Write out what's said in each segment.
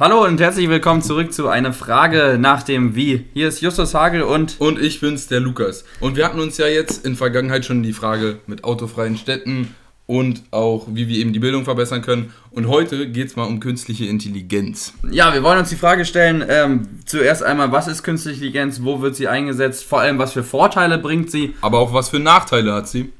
Hallo und herzlich willkommen zurück zu einer Frage nach dem Wie. Hier ist Justus Hagel und. Und ich bin's, der Lukas. Und wir hatten uns ja jetzt in Vergangenheit schon die Frage mit autofreien Städten und auch, wie wir eben die Bildung verbessern können. Und heute geht's mal um künstliche Intelligenz. Ja, wir wollen uns die Frage stellen: ähm, zuerst einmal, was ist künstliche Intelligenz? Wo wird sie eingesetzt? Vor allem, was für Vorteile bringt sie? Aber auch, was für Nachteile hat sie?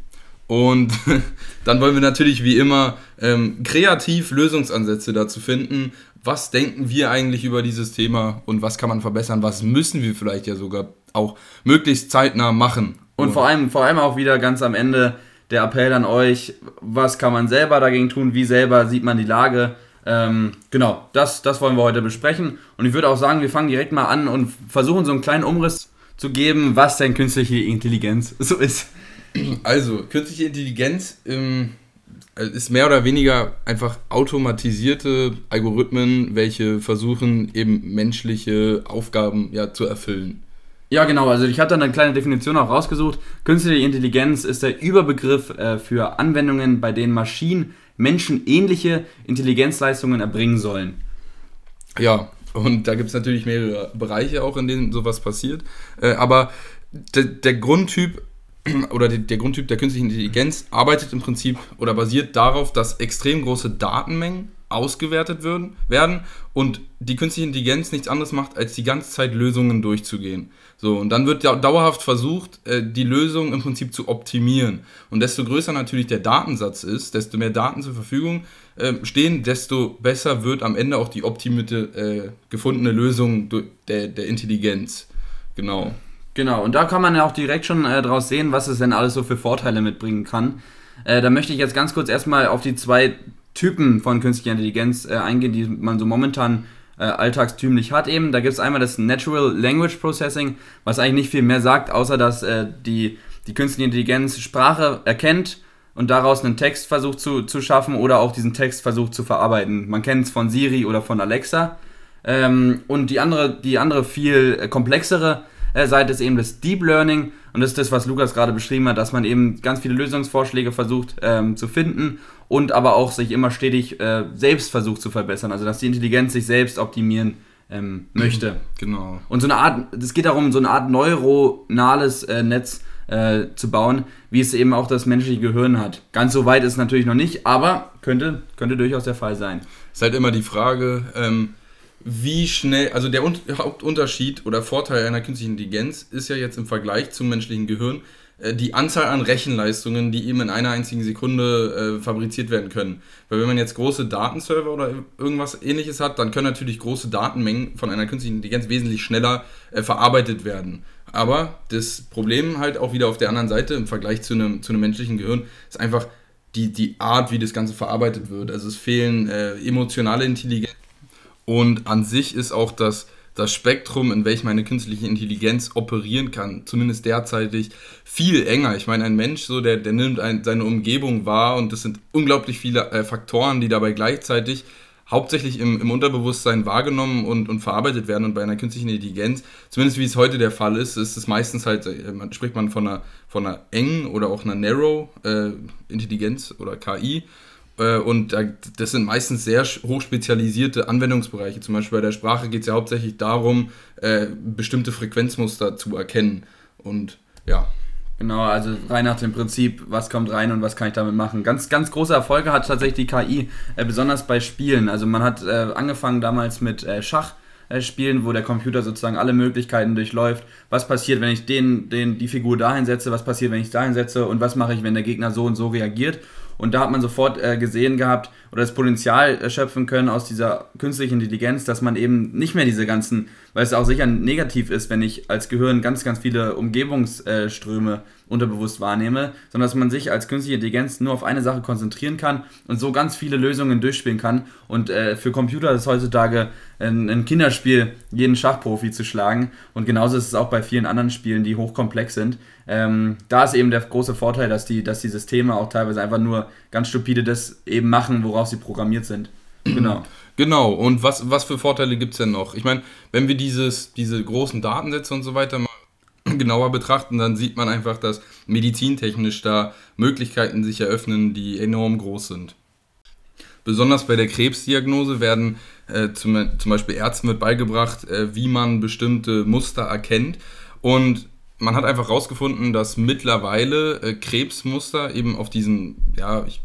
Und dann wollen wir natürlich wie immer ähm, kreativ Lösungsansätze dazu finden. Was denken wir eigentlich über dieses Thema und was kann man verbessern? Was müssen wir vielleicht ja sogar auch möglichst zeitnah machen? Und vor allem, vor allem auch wieder ganz am Ende der Appell an euch, was kann man selber dagegen tun? Wie selber sieht man die Lage? Ähm, genau, das, das wollen wir heute besprechen. Und ich würde auch sagen, wir fangen direkt mal an und versuchen so einen kleinen Umriss zu geben, was denn künstliche Intelligenz so ist. Also, künstliche Intelligenz ähm, ist mehr oder weniger einfach automatisierte Algorithmen, welche versuchen eben menschliche Aufgaben ja zu erfüllen. Ja, genau. Also ich habe da eine kleine Definition auch rausgesucht. Künstliche Intelligenz ist der Überbegriff äh, für Anwendungen, bei denen Maschinen menschenähnliche Intelligenzleistungen erbringen sollen. Ja, und da gibt es natürlich mehrere Bereiche auch, in denen sowas passiert. Äh, aber der, der Grundtyp oder die, der Grundtyp der künstlichen Intelligenz arbeitet im Prinzip oder basiert darauf, dass extrem große Datenmengen ausgewertet würden, werden und die künstliche Intelligenz nichts anderes macht, als die ganze Zeit Lösungen durchzugehen. So, und dann wird dauerhaft versucht, äh, die Lösung im Prinzip zu optimieren. Und desto größer natürlich der Datensatz ist, desto mehr Daten zur Verfügung äh, stehen, desto besser wird am Ende auch die optimierte, äh, gefundene Lösung der, der Intelligenz. Genau. Genau, und da kann man ja auch direkt schon äh, draus sehen, was es denn alles so für Vorteile mitbringen kann. Äh, da möchte ich jetzt ganz kurz erstmal auf die zwei Typen von künstlicher Intelligenz äh, eingehen, die man so momentan äh, alltagstümlich hat eben. Da gibt es einmal das Natural Language Processing, was eigentlich nicht viel mehr sagt, außer dass äh, die, die künstliche Intelligenz Sprache erkennt und daraus einen Text versucht zu, zu schaffen oder auch diesen Text versucht zu verarbeiten. Man kennt es von Siri oder von Alexa. Ähm, und die andere, die andere viel äh, komplexere Seite ist eben das Deep Learning und das ist das, was Lukas gerade beschrieben hat, dass man eben ganz viele Lösungsvorschläge versucht ähm, zu finden und aber auch sich immer stetig äh, selbst versucht zu verbessern, also dass die Intelligenz sich selbst optimieren ähm, möchte. Genau. Und so eine Art, es geht darum, so eine Art neuronales äh, Netz äh, zu bauen, wie es eben auch das menschliche Gehirn hat. Ganz so weit ist es natürlich noch nicht, aber könnte, könnte durchaus der Fall sein. Ist halt immer die Frage, ähm, wie schnell, also der Hauptunterschied oder Vorteil einer künstlichen Intelligenz ist ja jetzt im Vergleich zum menschlichen Gehirn äh, die Anzahl an Rechenleistungen, die eben in einer einzigen Sekunde äh, fabriziert werden können. Weil wenn man jetzt große Datenserver oder irgendwas ähnliches hat, dann können natürlich große Datenmengen von einer künstlichen Intelligenz wesentlich schneller äh, verarbeitet werden. Aber das Problem halt auch wieder auf der anderen Seite im Vergleich zu einem, zu einem menschlichen Gehirn ist einfach die, die Art, wie das Ganze verarbeitet wird. Also es fehlen äh, emotionale Intelligenz und an sich ist auch das, das Spektrum, in welchem eine künstliche Intelligenz operieren kann, zumindest derzeitig viel enger. Ich meine, ein Mensch, so, der, der nimmt ein, seine Umgebung wahr und das sind unglaublich viele äh, Faktoren, die dabei gleichzeitig hauptsächlich im, im Unterbewusstsein wahrgenommen und, und verarbeitet werden. Und bei einer künstlichen Intelligenz, zumindest wie es heute der Fall ist, ist es meistens halt, äh, man spricht man von einer, von einer engen oder auch einer Narrow äh, Intelligenz oder KI. Äh, und das sind meistens sehr hochspezialisierte Anwendungsbereiche. Zum Beispiel bei der Sprache geht es ja hauptsächlich darum, äh, bestimmte Frequenzmuster zu erkennen. Und ja. Genau, also rein nach dem Prinzip, was kommt rein und was kann ich damit machen. Ganz, ganz große Erfolge hat tatsächlich die KI, äh, besonders bei Spielen. Also man hat äh, angefangen damals mit äh, Schach äh, spielen, wo der Computer sozusagen alle Möglichkeiten durchläuft. Was passiert, wenn ich den, den, die Figur dahin setze? Was passiert, wenn ich dahin setze? Und was mache ich, wenn der Gegner so und so reagiert? Und da hat man sofort äh, gesehen gehabt oder das Potenzial schöpfen können aus dieser künstlichen Intelligenz, dass man eben nicht mehr diese ganzen, weil es auch sicher negativ ist, wenn ich als Gehirn ganz, ganz viele Umgebungsströme unterbewusst wahrnehme, sondern dass man sich als künstliche Intelligenz nur auf eine Sache konzentrieren kann und so ganz viele Lösungen durchspielen kann. Und äh, für Computer ist heutzutage ein, ein, Kinderspiel, jeden Schachprofi zu schlagen. Und genauso ist es auch bei vielen anderen Spielen, die hochkomplex sind. Ähm, da ist eben der große Vorteil, dass die, dass die Systeme auch teilweise einfach nur ganz stupide das eben machen, worauf sie programmiert sind. Genau. Genau, und was, was für Vorteile gibt es denn noch? Ich meine, wenn wir dieses, diese großen Datensätze und so weiter mal genauer betrachten, dann sieht man einfach, dass medizintechnisch da Möglichkeiten sich eröffnen, die enorm groß sind. Besonders bei der Krebsdiagnose werden Äh, zum, zum Beispiel Ärzten wird beigebracht, äh, wie man bestimmte Muster erkennt. Und man hat einfach herausgefunden, dass mittlerweile äh, Krebsmuster eben auf diesen, ja, ich,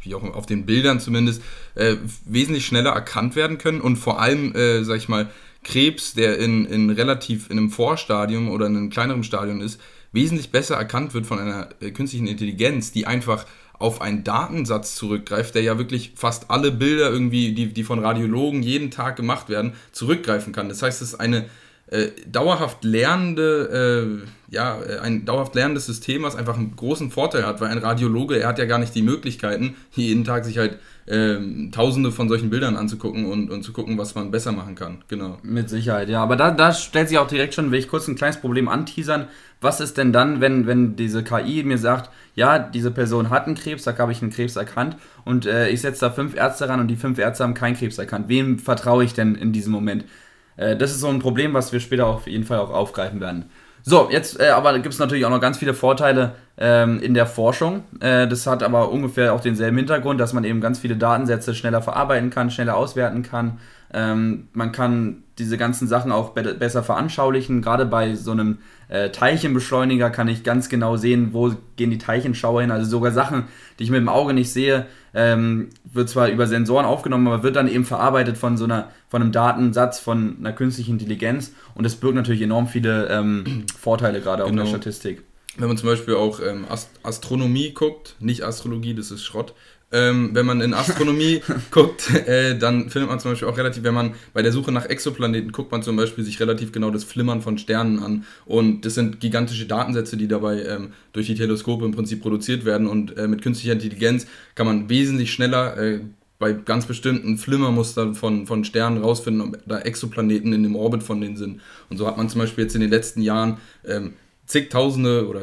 wie auch auf den Bildern zumindest, äh, wesentlich schneller erkannt werden können und vor allem, äh, sag ich mal, Krebs, der in, in relativ in einem Vorstadium oder in einem kleineren Stadium ist, wesentlich besser erkannt wird von einer äh, künstlichen Intelligenz, die einfach auf einen Datensatz zurückgreift, der ja wirklich fast alle Bilder irgendwie, die, die von Radiologen jeden Tag gemacht werden, zurückgreifen kann. Das heißt, es ist eine äh, dauerhaft lernende, äh, ja, äh, ein dauerhaft lernendes System, was einfach einen großen Vorteil hat, weil ein Radiologe, er hat ja gar nicht die Möglichkeiten, jeden Tag sich halt ähm, tausende von solchen Bildern anzugucken und, und zu gucken, was man besser machen kann. Genau. Mit Sicherheit, ja. Aber da, da stellt sich auch direkt schon, will ich kurz ein kleines Problem anteasern. Was ist denn dann, wenn, wenn diese KI mir sagt, ja, diese Person hat einen Krebs, da habe ich einen Krebs erkannt und äh, ich setze da fünf Ärzte ran und die fünf Ärzte haben keinen Krebs erkannt. Wem vertraue ich denn in diesem Moment? Äh, das ist so ein Problem, was wir später auf jeden Fall auch aufgreifen werden. So, jetzt äh, aber gibt es natürlich auch noch ganz viele Vorteile ähm, in der Forschung. Äh, das hat aber ungefähr auch denselben Hintergrund, dass man eben ganz viele Datensätze schneller verarbeiten kann, schneller auswerten kann. Ähm, man kann diese ganzen Sachen auch be besser veranschaulichen. Gerade bei so einem äh, Teilchenbeschleuniger kann ich ganz genau sehen, wo gehen die Teilchenschauer hin. Also sogar Sachen, die ich mit dem Auge nicht sehe, ähm, wird zwar über Sensoren aufgenommen, aber wird dann eben verarbeitet von so einer, von einem Datensatz von einer künstlichen Intelligenz. Und das birgt natürlich enorm viele ähm, Vorteile gerade genau. auch in der genau. Statistik. Wenn man zum Beispiel auch ähm, Ast Astronomie guckt, nicht Astrologie, das ist Schrott, ähm, wenn man in Astronomie guckt, äh, dann findet man zum Beispiel auch relativ, wenn man bei der Suche nach Exoplaneten guckt, man zum Beispiel sich relativ genau das Flimmern von Sternen an. Und das sind gigantische Datensätze, die dabei ähm, durch die Teleskope im Prinzip produziert werden. Und äh, mit künstlicher Intelligenz kann man wesentlich schneller äh, bei ganz bestimmten Flimmermustern von, von Sternen rausfinden, ob da Exoplaneten in dem Orbit von denen sind. Und so hat man zum Beispiel jetzt in den letzten Jahren ähm, zigtausende oder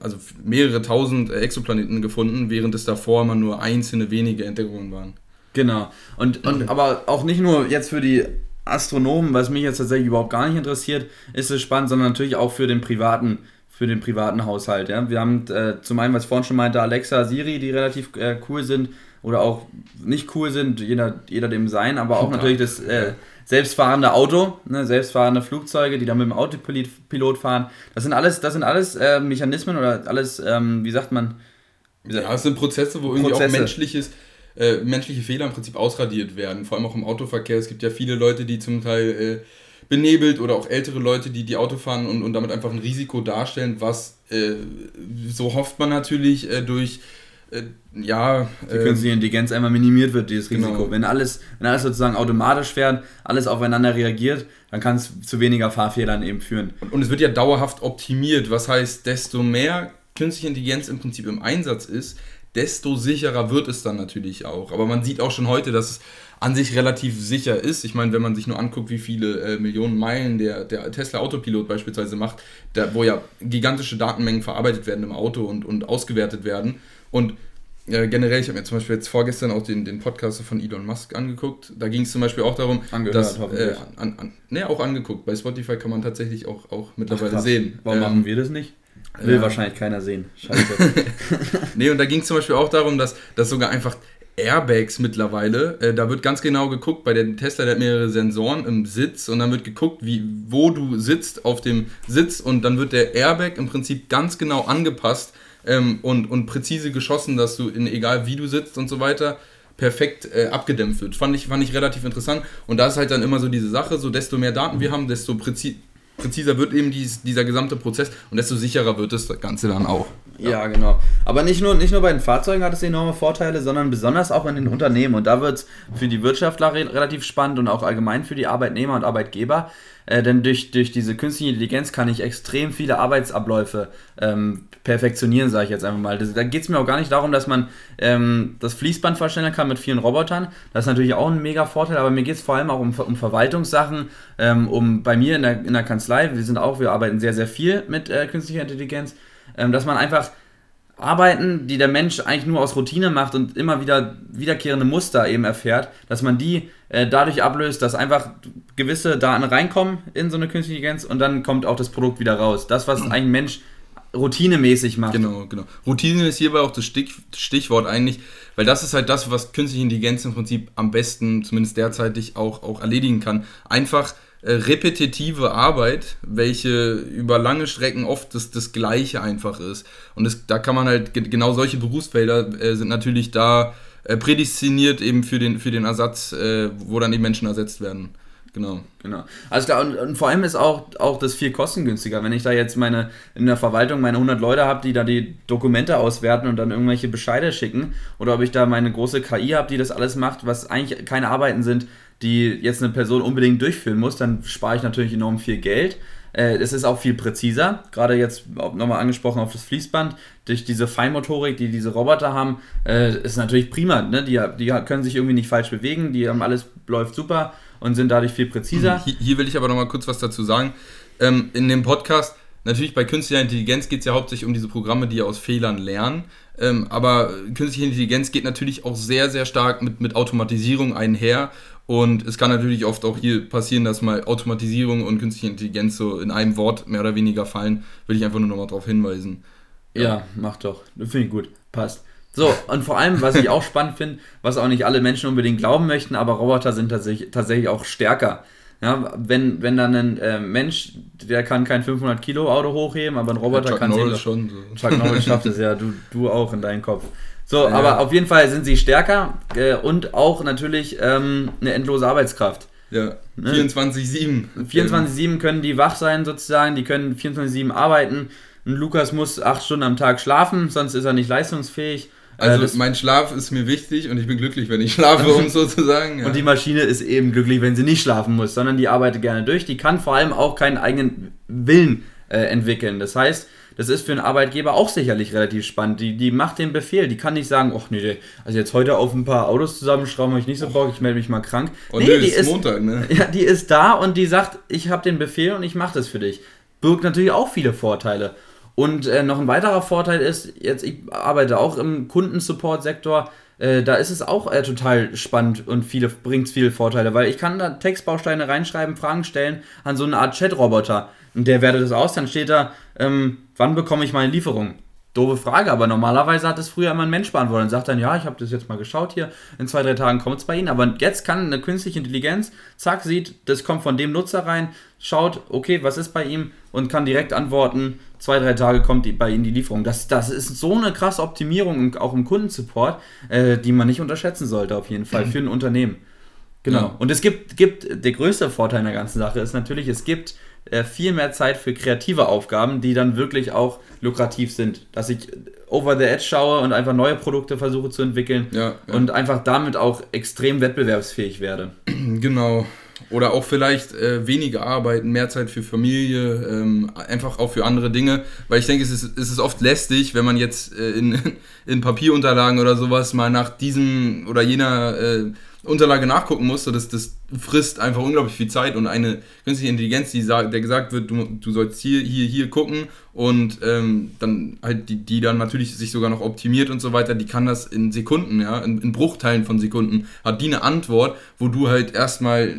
also mehrere tausend Exoplaneten gefunden, während es davor immer nur einzelne wenige Entdeckungen waren. Genau. Und, und aber auch nicht nur jetzt für die Astronomen, was mich jetzt tatsächlich überhaupt gar nicht interessiert, ist es spannend, sondern natürlich auch für den privaten, für den privaten Haushalt. Ja? Wir haben äh, zum einen, was ich vorhin schon meinte, Alexa, Siri, die relativ äh, cool sind oder auch nicht cool sind, jeder, jeder dem sein, aber auch natürlich das äh, selbstfahrende Auto, ne, selbstfahrende Flugzeuge, die dann mit dem Autopilot fahren. Das sind alles, das sind alles äh, Mechanismen oder alles, ähm, wie sagt man? Wie sagt, ja, das sind Prozesse, wo irgendwie Prozesse. auch menschliches, äh, menschliche Fehler im Prinzip ausradiert werden. Vor allem auch im Autoverkehr. Es gibt ja viele Leute, die zum Teil äh, benebelt oder auch ältere Leute, die die Auto fahren und, und damit einfach ein Risiko darstellen, was äh, so hofft man natürlich äh, durch äh, ja. Die äh, künstliche Intelligenz einmal minimiert wird, dieses Risiko. Genau. Wenn, alles, wenn alles sozusagen automatisch fährt, alles aufeinander reagiert, dann kann es zu weniger Fahrfehlern eben führen. Und, und es wird ja dauerhaft optimiert, was heißt, desto mehr künstliche Intelligenz im Prinzip im Einsatz ist, desto sicherer wird es dann natürlich auch. Aber man sieht auch schon heute, dass es an sich relativ sicher ist. Ich meine, wenn man sich nur anguckt, wie viele äh, Millionen Meilen der, der Tesla Autopilot beispielsweise macht, da, wo ja gigantische Datenmengen verarbeitet werden im Auto und, und ausgewertet werden und äh, generell, ich habe mir zum Beispiel jetzt vorgestern auch den, den Podcast von Elon Musk angeguckt. Da ging es zum Beispiel auch darum, Angehört, dass. Äh, an, an, ne, auch angeguckt. Bei Spotify kann man tatsächlich auch, auch mittlerweile Ach, sehen. Warum ähm, machen wir das nicht? Will ja. wahrscheinlich keiner sehen. Scheiße. nee, und da ging es zum Beispiel auch darum, dass, dass sogar einfach Airbags mittlerweile, äh, da wird ganz genau geguckt, bei der Tesla, der hat mehrere Sensoren im Sitz und dann wird geguckt, wie, wo du sitzt auf dem Sitz und dann wird der Airbag im Prinzip ganz genau angepasst ähm, und, und präzise geschossen, dass du in egal wie du sitzt und so weiter perfekt äh, abgedämpft wird. Fand ich, fand ich relativ interessant. Und da ist halt dann immer so diese Sache, so desto mehr Daten wir haben, desto präzi präziser wird eben dies, dieser gesamte Prozess und desto sicherer wird das Ganze dann auch. Ja. genau. Aber nicht nur, nicht nur bei den Fahrzeugen hat es enorme Vorteile, sondern besonders auch in den Unternehmen. Und da wird es für die Wirtschaftler re relativ spannend und auch allgemein für die Arbeitnehmer und Arbeitgeber. Äh, denn durch, durch diese künstliche Intelligenz kann ich extrem viele Arbeitsabläufe ähm, perfektionieren, sage ich jetzt einfach mal. Das, da geht es mir auch gar nicht darum, dass man ähm, das Fließband verstellen kann mit vielen Robotern. Das ist natürlich auch ein mega Vorteil, aber mir geht es vor allem auch um, um Verwaltungssachen, ähm, um bei mir in der, in der Kanzlei, wir sind auch, wir arbeiten sehr, sehr viel mit äh, künstlicher Intelligenz, dass man einfach Arbeiten, die der Mensch eigentlich nur aus Routine macht und immer wieder wiederkehrende Muster eben erfährt, dass man die äh, dadurch ablöst, dass einfach gewisse Daten reinkommen in so eine künstliche Intelligenz und dann kommt auch das Produkt wieder raus. Das, was eigentlich ein Mensch routinemäßig macht. Genau, genau. Routine ist hierbei auch das Stich, Stichwort eigentlich, weil das ist halt das, was künstliche Intelligenz im Prinzip am besten, zumindest derzeitig, auch, auch erledigen kann. Einfach äh, repetitive Arbeit, welche über lange Strecken oft das, das Gleiche einfach ist. Und das, da kann man halt, genau solche Berufsfelder äh, sind natürlich da äh, prädestiniert eben für den, für den Ersatz, äh, wo dann die Menschen ersetzt werden. Genau. Genau. Also klar, und, und, vor allem ist auch, auch das viel kostengünstiger. Wenn ich da jetzt meine in der Verwaltung meine 100 Leute habe, die da die Dokumente auswerten und dann irgendwelche Bescheide schicken, oder ob ich da meine große KI habe, die das alles macht, was eigentlich keine Arbeiten sind, die jetzt eine Person unbedingt durchführen muss, dann spare ich natürlich enorm viel Geld. Äh, es ist auch viel präziser, gerade jetzt nochmal angesprochen auf das Fließband, durch diese Feinmotorik, die diese Roboter haben, äh, ist natürlich prima. Ne? Die, die können sich irgendwie nicht falsch bewegen, die haben alles läuft super und sind dadurch viel präziser. Hier, hier will ich aber nochmal kurz was dazu sagen. Ähm, in dem Podcast, natürlich bei künstlicher Intelligenz geht es ja hauptsächlich um diese Programme, die aus Fehlern lernen. Ähm, aber künstliche Intelligenz geht natürlich auch sehr, sehr stark mit, mit Automatisierung einher. Und es kann natürlich oft auch hier passieren, dass mal Automatisierung und künstliche Intelligenz so in einem Wort mehr oder weniger fallen. Will ich einfach nur nochmal darauf hinweisen. Ja, ja mach doch. Finde ich gut. Passt. So, und vor allem, was ich auch spannend finde, was auch nicht alle Menschen unbedingt glauben möchten, aber Roboter sind tatsächlich, tatsächlich auch stärker. Ja, wenn, wenn dann ein äh, Mensch, der kann kein 500 Kilo Auto hochheben, aber ein Roboter ja, kann es schon. So. Chuck Norris schafft es ja, du, du auch in deinem Kopf. So, ja. aber auf jeden Fall sind sie stärker äh, und auch natürlich ähm, eine endlose Arbeitskraft. Ja, 24-7. 24-7 können die wach sein sozusagen, die können 24-7 arbeiten. Ein Lukas muss acht Stunden am Tag schlafen, sonst ist er nicht leistungsfähig. Also äh, mein Schlaf ist mir wichtig und ich bin glücklich, wenn ich schlafe, um sozusagen. Ja. Und die Maschine ist eben glücklich, wenn sie nicht schlafen muss, sondern die arbeitet gerne durch. Die kann vor allem auch keinen eigenen Willen äh, entwickeln. Das heißt, das ist für einen Arbeitgeber auch sicherlich relativ spannend. Die, die macht den Befehl, die kann nicht sagen, ach nee, also jetzt heute auf ein paar Autos zusammenschrauben habe ich nicht so Bock, ich melde mich mal krank. Und nee, die ist Montag, ne? Ja, die ist da und die sagt, ich habe den Befehl und ich mache das für dich. Birgt natürlich auch viele Vorteile. Und äh, noch ein weiterer Vorteil ist, jetzt ich arbeite auch im Kundensupport-Sektor, äh, da ist es auch äh, total spannend und viele bringt viele Vorteile, weil ich kann da Textbausteine reinschreiben, Fragen stellen an so eine Art Chat-Roboter. Und der wertet das aus, dann steht da, ähm, wann bekomme ich meine Lieferung? Doofe Frage, aber normalerweise hat es früher immer ein Mensch beantwortet und sagt dann, ja, ich habe das jetzt mal geschaut hier, in zwei, drei Tagen kommt es bei Ihnen. Aber jetzt kann eine künstliche Intelligenz, zack, sieht, das kommt von dem Nutzer rein, schaut, okay, was ist bei ihm und kann direkt antworten, zwei, drei Tage kommt die, bei Ihnen die Lieferung. Das, das ist so eine krasse Optimierung, auch im Kundensupport, äh, die man nicht unterschätzen sollte, auf jeden Fall, für ein Unternehmen. Genau. Ja. Und es gibt, gibt, der größte Vorteil in der ganzen Sache ist natürlich, es gibt viel mehr Zeit für kreative Aufgaben, die dann wirklich auch lukrativ sind. Dass ich over the edge schaue und einfach neue Produkte versuche zu entwickeln ja, ja. und einfach damit auch extrem wettbewerbsfähig werde. Genau. Oder auch vielleicht äh, weniger arbeiten, mehr Zeit für Familie, ähm, einfach auch für andere Dinge. Weil ich denke, es ist, es ist oft lästig, wenn man jetzt äh, in, in Papierunterlagen oder sowas mal nach diesem oder jener äh, Unterlage nachgucken musste, das, das frisst einfach unglaublich viel Zeit und eine künstliche Intelligenz, die der gesagt wird, du, du sollst hier, hier, hier gucken und ähm, dann halt die, die dann natürlich sich sogar noch optimiert und so weiter, die kann das in Sekunden, ja, in, in Bruchteilen von Sekunden, hat die eine Antwort, wo du halt erstmal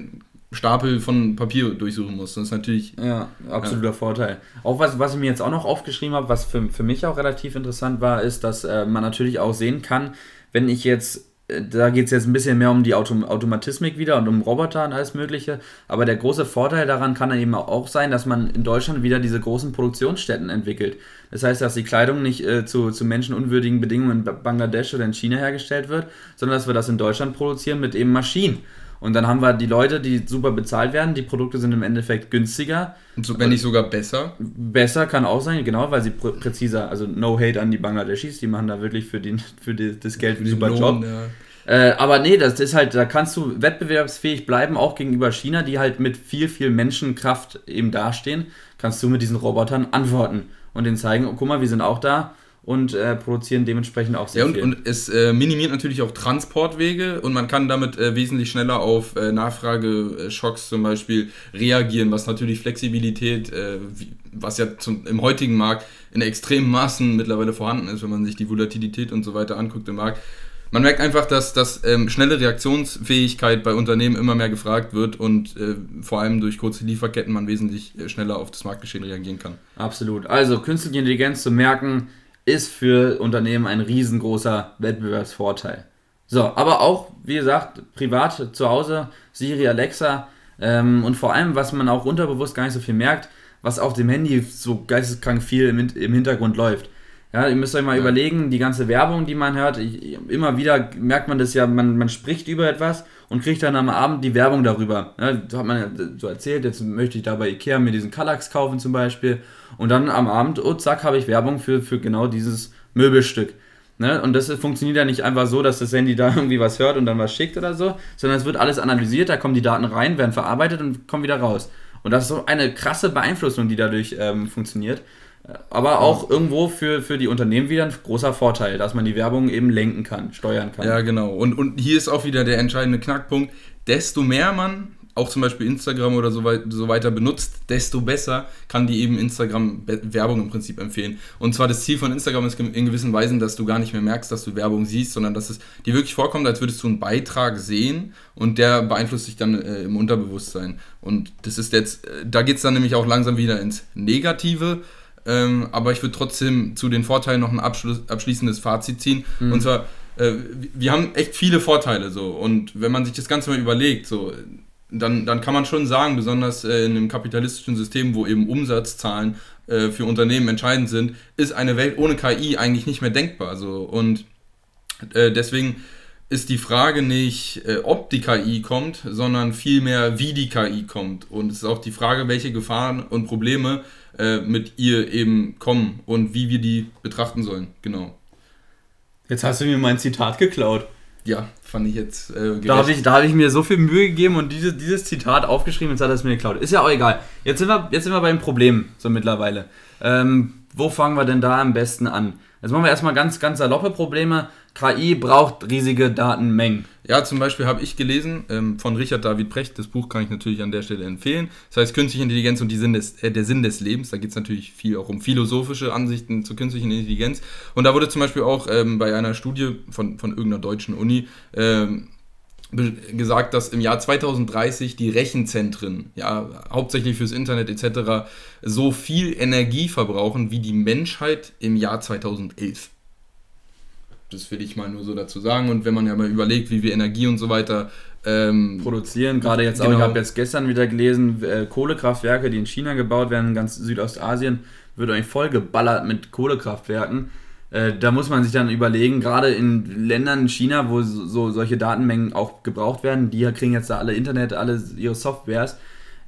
Stapel von Papier durchsuchen musst. Das ist natürlich. Ja, absoluter ja. Vorteil. Auch was, was ich mir jetzt auch noch aufgeschrieben habe, was für, für mich auch relativ interessant war, ist, dass äh, man natürlich auch sehen kann, wenn ich jetzt da geht es jetzt ein bisschen mehr um die Autom Automatismik wieder und um Roboter und alles Mögliche. Aber der große Vorteil daran kann dann eben auch sein, dass man in Deutschland wieder diese großen Produktionsstätten entwickelt. Das heißt, dass die Kleidung nicht äh, zu, zu menschenunwürdigen Bedingungen in Bangladesch oder in China hergestellt wird, sondern dass wir das in Deutschland produzieren mit eben Maschinen. Und dann haben wir die Leute, die super bezahlt werden. Die Produkte sind im Endeffekt günstiger. Und so, wenn nicht sogar besser? Besser kann auch sein, genau, weil sie prä präziser, also no hate an die Bangladeschis, die machen da wirklich für, den, für die, das Geld einen super Lohn, Job. Ja. Äh, aber nee, das ist halt, da kannst du wettbewerbsfähig bleiben, auch gegenüber China, die halt mit viel, viel Menschenkraft eben dastehen. Kannst du mit diesen Robotern antworten und denen zeigen, oh, guck mal, wir sind auch da und äh, produzieren dementsprechend auch sehr ja, und, viel. Und es äh, minimiert natürlich auch Transportwege und man kann damit äh, wesentlich schneller auf äh, Nachfrageschocks zum Beispiel reagieren, was natürlich Flexibilität, äh, wie, was ja zum, im heutigen Markt in extremen Maßen mittlerweile vorhanden ist, wenn man sich die Volatilität und so weiter anguckt im Markt, man merkt einfach, dass, dass ähm, schnelle Reaktionsfähigkeit bei Unternehmen immer mehr gefragt wird und äh, vor allem durch kurze Lieferketten man wesentlich äh, schneller auf das Marktgeschehen reagieren kann. Absolut. Also künstliche Intelligenz zu merken, ist für Unternehmen ein riesengroßer Wettbewerbsvorteil. So, aber auch, wie gesagt, privat zu Hause, Siri, Alexa ähm, und vor allem, was man auch unterbewusst gar nicht so viel merkt, was auf dem Handy so geisteskrank viel im, im Hintergrund läuft. Ja, ihr müsst euch mal ja. überlegen, die ganze Werbung, die man hört, ich, immer wieder merkt man das ja, man, man spricht über etwas und kriegt dann am Abend die Werbung darüber. Ja, da hat man so erzählt, jetzt möchte ich da bei Ikea mir diesen Kallax kaufen zum Beispiel. Und dann am Abend, oh zack, habe ich Werbung für, für genau dieses Möbelstück. Ne? Und das funktioniert ja nicht einfach so, dass das Handy da irgendwie was hört und dann was schickt oder so, sondern es wird alles analysiert, da kommen die Daten rein, werden verarbeitet und kommen wieder raus. Und das ist so eine krasse Beeinflussung, die dadurch ähm, funktioniert. Aber auch irgendwo für, für die Unternehmen wieder ein großer Vorteil, dass man die Werbung eben lenken kann, steuern kann. Ja, genau. Und, und hier ist auch wieder der entscheidende Knackpunkt. Desto mehr man auch zum Beispiel Instagram oder so, weit, so weiter benutzt, desto besser kann die eben Instagram Werbung im Prinzip empfehlen. Und zwar das Ziel von Instagram ist in gewissen Weisen, dass du gar nicht mehr merkst, dass du Werbung siehst, sondern dass es dir wirklich vorkommt, als würdest du einen Beitrag sehen und der beeinflusst dich dann äh, im Unterbewusstsein. Und das ist jetzt, äh, da geht es dann nämlich auch langsam wieder ins Negative ähm, aber ich würde trotzdem zu den Vorteilen noch ein abschließendes Fazit ziehen. Mhm. Und zwar, äh, wir haben echt viele Vorteile so. Und wenn man sich das Ganze mal überlegt, so, dann, dann kann man schon sagen, besonders äh, in einem kapitalistischen System, wo eben Umsatzzahlen äh, für Unternehmen entscheidend sind, ist eine Welt ohne KI eigentlich nicht mehr denkbar. So. Und äh, deswegen ist die Frage nicht, äh, ob die KI kommt, sondern vielmehr, wie die KI kommt. Und es ist auch die Frage, welche Gefahren und Probleme äh, mit ihr eben kommen und wie wir die betrachten sollen. Genau. Jetzt hast du mir mein Zitat geklaut. Ja, fand ich jetzt. Äh, da habe ich, hab ich mir so viel Mühe gegeben und diese, dieses Zitat aufgeschrieben, jetzt hat er es mir geklaut. Ist ja auch egal. Jetzt sind wir, jetzt sind wir beim Problem, so mittlerweile. Ähm, wo fangen wir denn da am besten an? Jetzt machen wir erstmal ganz, ganz saloppe Probleme. KI braucht riesige Datenmengen. Ja, zum Beispiel habe ich gelesen ähm, von Richard David Precht, das Buch kann ich natürlich an der Stelle empfehlen. Das heißt Künstliche Intelligenz und die Sinn des, äh, der Sinn des Lebens. Da geht es natürlich viel auch um philosophische Ansichten zur künstlichen Intelligenz. Und da wurde zum Beispiel auch ähm, bei einer Studie von, von irgendeiner deutschen Uni ähm, gesagt, dass im Jahr 2030 die Rechenzentren, ja, hauptsächlich fürs Internet etc., so viel Energie verbrauchen wie die Menschheit im Jahr 2011. Das will ich mal nur so dazu sagen. Und wenn man ja mal überlegt, wie wir Energie und so weiter ähm, produzieren, gerade jetzt genau. auch, ich habe jetzt gestern wieder gelesen, äh, Kohlekraftwerke, die in China gebaut werden, in ganz Südostasien, wird eigentlich voll geballert mit Kohlekraftwerken. Äh, da muss man sich dann überlegen, gerade in Ländern in China, wo so, so, solche Datenmengen auch gebraucht werden, die kriegen jetzt da alle Internet, alle ihre Softwares.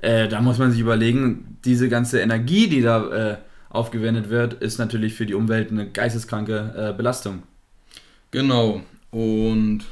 Äh, da muss man sich überlegen, diese ganze Energie, die da äh, aufgewendet wird, ist natürlich für die Umwelt eine geisteskranke Belastung. Genau. Und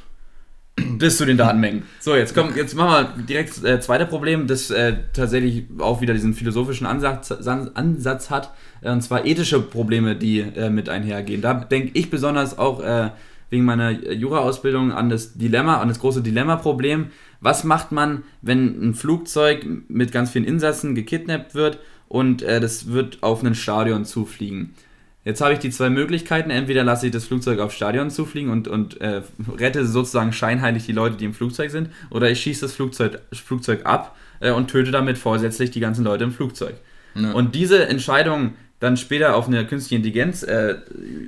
bis zu den Datenmengen. So, jetzt kommt, jetzt machen wir direkt äh, zweite Problem, das äh, tatsächlich auch wieder diesen philosophischen Ansatz, Ansatz hat, äh, und zwar ethische Probleme, die äh, mit einhergehen. Da denke ich besonders auch äh, wegen meiner Jura-Ausbildung an das Dilemma, an das große Dilemma-Problem. Was macht man, wenn ein Flugzeug mit ganz vielen Insassen gekidnappt wird und äh, das wird auf ein Stadion zufliegen? Jetzt habe ich die zwei Möglichkeiten. Entweder lasse ich das Flugzeug aufs Stadion zufliegen und, und äh, rette sozusagen scheinheilig die Leute, die im Flugzeug sind, oder ich schieße das Flugzeug, Flugzeug ab äh, und töte damit vorsätzlich die ganzen Leute im Flugzeug. Ja. Und diese Entscheidung dann später auf eine künstliche Intelligenz äh,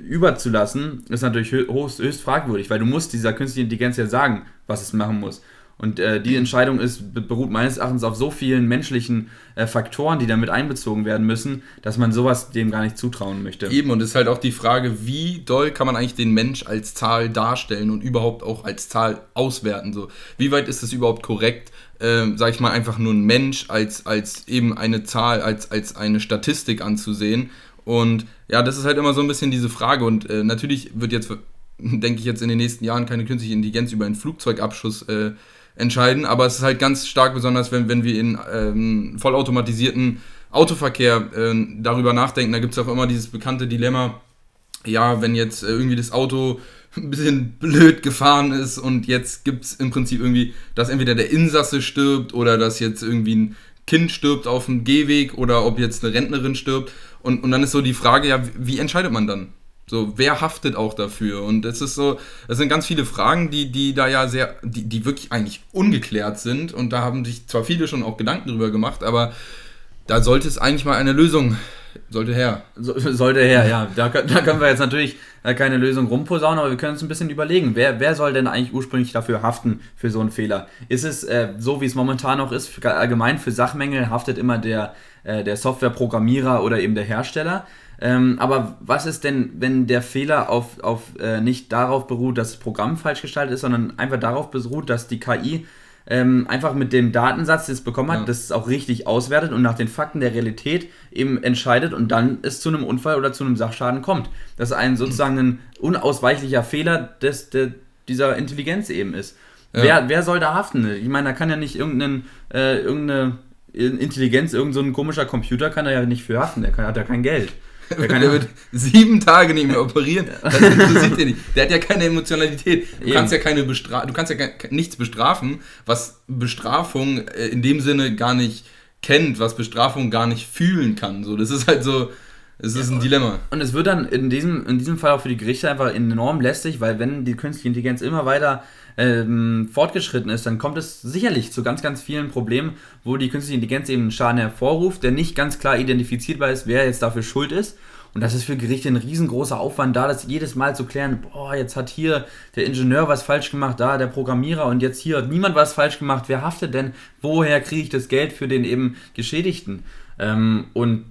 überzulassen, ist natürlich höchst, höchst fragwürdig, weil du musst dieser künstlichen Intelligenz ja sagen, was es machen muss. Und äh, die Entscheidung ist, beruht meines Erachtens auf so vielen menschlichen äh, Faktoren, die damit einbezogen werden müssen, dass man sowas dem gar nicht zutrauen möchte. Eben, und es ist halt auch die Frage, wie doll kann man eigentlich den Mensch als Zahl darstellen und überhaupt auch als Zahl auswerten? So, wie weit ist es überhaupt korrekt, äh, sag ich mal, einfach nur ein Mensch als, als eben eine Zahl, als, als eine Statistik anzusehen? Und ja, das ist halt immer so ein bisschen diese Frage. Und äh, natürlich wird jetzt, denke ich, jetzt in den nächsten Jahren keine künstliche Intelligenz über einen Flugzeugabschuss äh, entscheiden, aber es ist halt ganz stark, besonders wenn, wenn wir in ähm, vollautomatisierten Autoverkehr äh, darüber nachdenken. Da gibt es auch immer dieses bekannte Dilemma, ja, wenn jetzt äh, irgendwie das Auto ein bisschen blöd gefahren ist und jetzt gibt es im Prinzip irgendwie, dass entweder der Insasse stirbt oder dass jetzt irgendwie ein Kind stirbt auf dem Gehweg oder ob jetzt eine Rentnerin stirbt. Und, und dann ist so die Frage, ja, wie entscheidet man dann? So, wer haftet auch dafür? Und es ist so, es sind ganz viele Fragen, die, die da ja sehr, die, die wirklich eigentlich ungeklärt sind. Und da haben sich zwar viele schon auch Gedanken drüber gemacht, aber da sollte es eigentlich mal eine Lösung, sollte her. So, sollte her, ja. Da, da können wir jetzt natürlich keine Lösung rumposaunen, aber wir können uns ein bisschen überlegen, wer, wer soll denn eigentlich ursprünglich dafür haften für so einen Fehler? Ist es äh, so, wie es momentan noch ist, allgemein für Sachmängel haftet immer der, äh, der Softwareprogrammierer oder eben der Hersteller? Ähm, aber was ist denn, wenn der Fehler auf, auf äh, nicht darauf beruht, dass das Programm falsch gestaltet ist, sondern einfach darauf beruht, dass die KI ähm, einfach mit dem Datensatz, den es bekommen hat, ja. das auch richtig auswertet und nach den Fakten der Realität eben entscheidet und dann es zu einem Unfall oder zu einem Sachschaden kommt. Das ist ein sozusagen ein unausweichlicher Fehler des, der, dieser Intelligenz eben ist. Ja. Wer, wer soll da haften? Ich meine, da kann ja nicht irgendein, äh, irgendeine Intelligenz, irgendein so komischer Computer kann er ja nicht für haften, der kann, hat ja kein Geld. Der, der wird sieben Tage nicht mehr operieren. Das interessiert dir nicht. Der hat ja keine Emotionalität. Du Eben. kannst ja keine Bestra du kannst ja nichts bestrafen, was Bestrafung äh, in dem Sinne gar nicht kennt, was Bestrafung gar nicht fühlen kann. So, das ist halt so. Es ist ja, ein Dilemma. Und es wird dann in diesem, in diesem Fall auch für die Gerichte einfach enorm lästig, weil wenn die künstliche Intelligenz immer weiter ähm, fortgeschritten ist, dann kommt es sicherlich zu ganz, ganz vielen Problemen, wo die künstliche Intelligenz eben einen Schaden hervorruft, der nicht ganz klar identifizierbar ist, wer jetzt dafür schuld ist. Und das ist für Gerichte ein riesengroßer Aufwand, da das jedes Mal zu klären, boah, jetzt hat hier der Ingenieur was falsch gemacht, da der Programmierer und jetzt hier hat niemand was falsch gemacht, wer haftet denn? Woher kriege ich das Geld für den eben Geschädigten? Ähm, und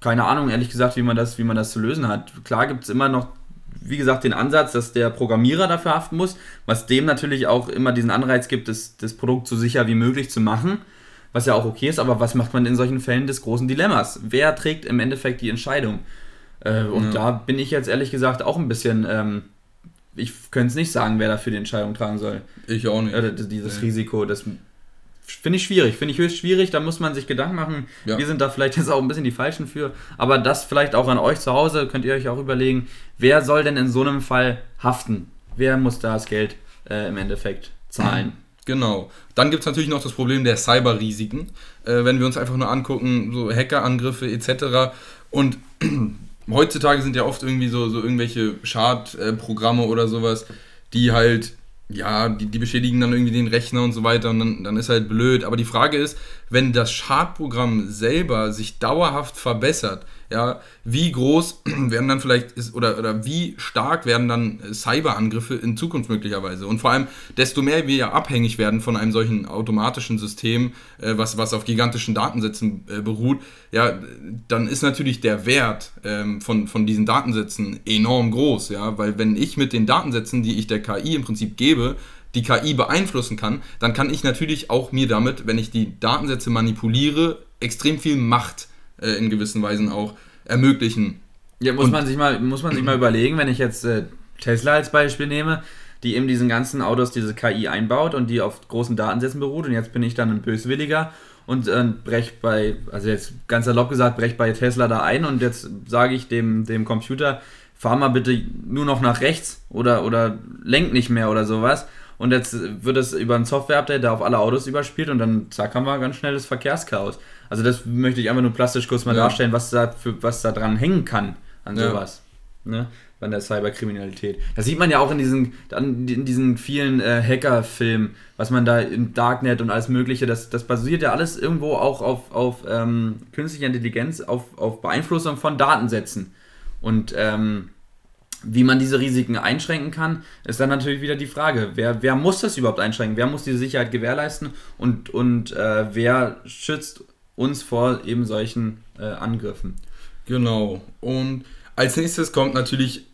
keine Ahnung, ehrlich gesagt, wie man das, wie man das zu lösen hat. Klar gibt es immer noch wie gesagt, den Ansatz, dass der Programmierer dafür haften muss, was dem natürlich auch immer diesen Anreiz gibt, das, das Produkt so sicher wie möglich zu machen, was ja auch okay ist, aber was macht man in solchen Fällen des großen Dilemmas? Wer trägt im Endeffekt die Entscheidung? Äh, und ja. da bin ich jetzt ehrlich gesagt auch ein bisschen, ähm, ich könnte es nicht sagen, wer dafür die Entscheidung tragen soll. Ich auch nicht. Äh, dieses nee. Risiko, das Finde ich schwierig, finde ich höchst schwierig, da muss man sich Gedanken machen. Ja. Wir sind da vielleicht jetzt auch ein bisschen die Falschen für, aber das vielleicht auch an euch zu Hause, könnt ihr euch auch überlegen, wer soll denn in so einem Fall haften? Wer muss da das Geld äh, im Endeffekt zahlen? Genau. Dann gibt es natürlich noch das Problem der Cyberrisiken. Äh, wenn wir uns einfach nur angucken, so Hackerangriffe etc. Und heutzutage sind ja oft irgendwie so, so irgendwelche Schadprogramme oder sowas, die halt ja, die, die beschädigen dann irgendwie den Rechner und so weiter und dann, dann ist halt blöd. Aber die Frage ist, wenn das Schadprogramm selber sich dauerhaft verbessert, ja, wie groß werden dann vielleicht ist, oder, oder wie stark werden dann Cyberangriffe in Zukunft möglicherweise? Und vor allem, desto mehr wir ja abhängig werden von einem solchen automatischen System, äh, was, was auf gigantischen Datensätzen äh, beruht, ja, dann ist natürlich der Wert ähm, von, von diesen Datensätzen enorm groß, ja, weil wenn ich mit den Datensätzen, die ich der KI im Prinzip gebe, die KI beeinflussen kann, dann kann ich natürlich auch mir damit, wenn ich die Datensätze manipuliere, extrem viel Macht äh, in gewissen Weisen auch ermöglichen. Ja, muss, man sich, mal, muss man sich mal überlegen, wenn ich jetzt äh, Tesla als Beispiel nehme, die eben diesen ganzen Autos diese KI einbaut und die auf großen Datensätzen beruht und jetzt bin ich dann ein Böswilliger und äh, brech bei, also jetzt ganz salopp gesagt, brech bei Tesla da ein und jetzt sage ich dem, dem Computer, fahr mal bitte nur noch nach rechts oder, oder lenk nicht mehr oder sowas und jetzt wird es über ein Software-Update da auf alle Autos überspielt und dann zack haben wir ganz schnell das Verkehrschaos. Also das möchte ich einfach nur plastisch kurz mal ja. darstellen, was da, für, was da dran hängen kann an ja. sowas. Ne? An der Cyberkriminalität. Das sieht man ja auch in diesen, in diesen vielen äh, Hacker-Filmen, was man da im Darknet und alles Mögliche, das, das basiert ja alles irgendwo auch auf, auf ähm, künstlicher Intelligenz, auf, auf Beeinflussung von Datensätzen. Und ähm, wie man diese Risiken einschränken kann, ist dann natürlich wieder die Frage, wer, wer muss das überhaupt einschränken? Wer muss diese Sicherheit gewährleisten und, und äh, wer schützt uns vor eben solchen äh, Angriffen? Genau. Und als nächstes kommt natürlich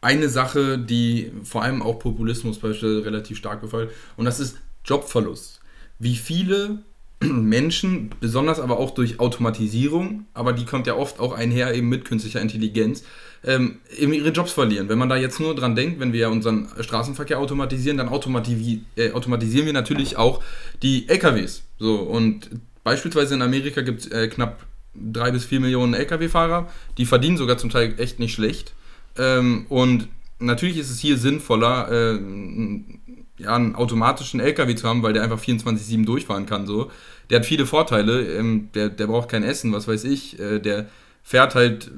eine Sache, die vor allem auch Populismus beispielsweise relativ stark gefällt, und das ist Jobverlust. Wie viele Menschen, besonders aber auch durch Automatisierung, aber die kommt ja oft auch einher eben mit künstlicher Intelligenz, ähm, ihre Jobs verlieren. Wenn man da jetzt nur dran denkt, wenn wir unseren Straßenverkehr automatisieren, dann automativi äh, automatisieren wir natürlich auch die LKWs. So, und beispielsweise in Amerika gibt es äh, knapp drei bis vier Millionen Lkw-Fahrer, die verdienen sogar zum Teil echt nicht schlecht. Ähm, und natürlich ist es hier sinnvoller, äh, ja, einen automatischen LKW zu haben, weil der einfach 24-7 durchfahren kann. So. Der hat viele Vorteile, ähm, der, der braucht kein Essen, was weiß ich, äh, der fährt halt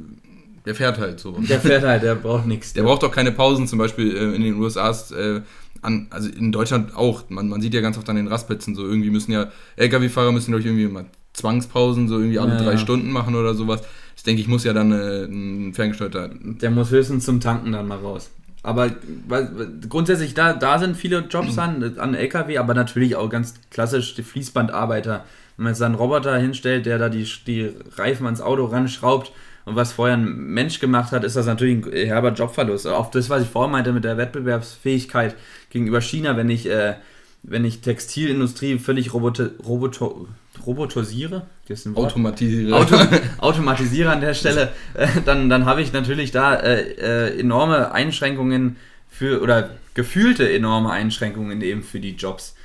Der fährt halt so. Der fährt halt, der braucht nichts. Der braucht auch keine Pausen, zum Beispiel äh, in den USA ist, äh, an, also in Deutschland auch. Man, man sieht ja ganz oft an den Rastplätzen so, irgendwie müssen ja, LKW-Fahrer müssen, glaube ich, irgendwie mal Zwangspausen so irgendwie alle Ja, drei ja. Stunden machen oder sowas. Ich denke, ich muss ja dann äh, ein ferngesteuerter. Der muss höchstens zum Tanken dann mal raus. Aber weil- grundsätzlich, da, da sind viele Jobs an, an LKW, aber natürlich auch ganz klassisch die Fließbandarbeiter. Wenn man jetzt einen Roboter hinstellt, der da die, die Reifen ans Auto ranschraubt und was vorher ein Mensch gemacht hat, ist das natürlich ein herber Jobverlust. Auch das, was ich vorhin meinte mit der Wettbewerbsfähigkeit gegenüber China, wenn ich, äh, wenn ich Textilindustrie völlig roboto, roboto, robotisiere? Automatisiere. Auto, automatisiere an der Stelle, äh, dann, dann habe ich natürlich da äh, äh, enorme Einschränkungen für, oder gefühlte enorme Einschränkungen eben für die Jobs.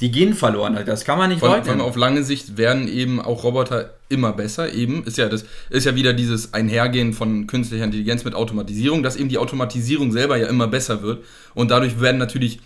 Die gehen verloren, das kann man nicht Von, leugnen. von auf lange Sicht werden eben auch Roboter immer besser. Eben ist ja das ist ja wieder dieses Einhergehen von künstlicher Intelligenz mit Automatisierung, dass eben die Automatisierung selber ja immer besser wird und dadurch werden natürlich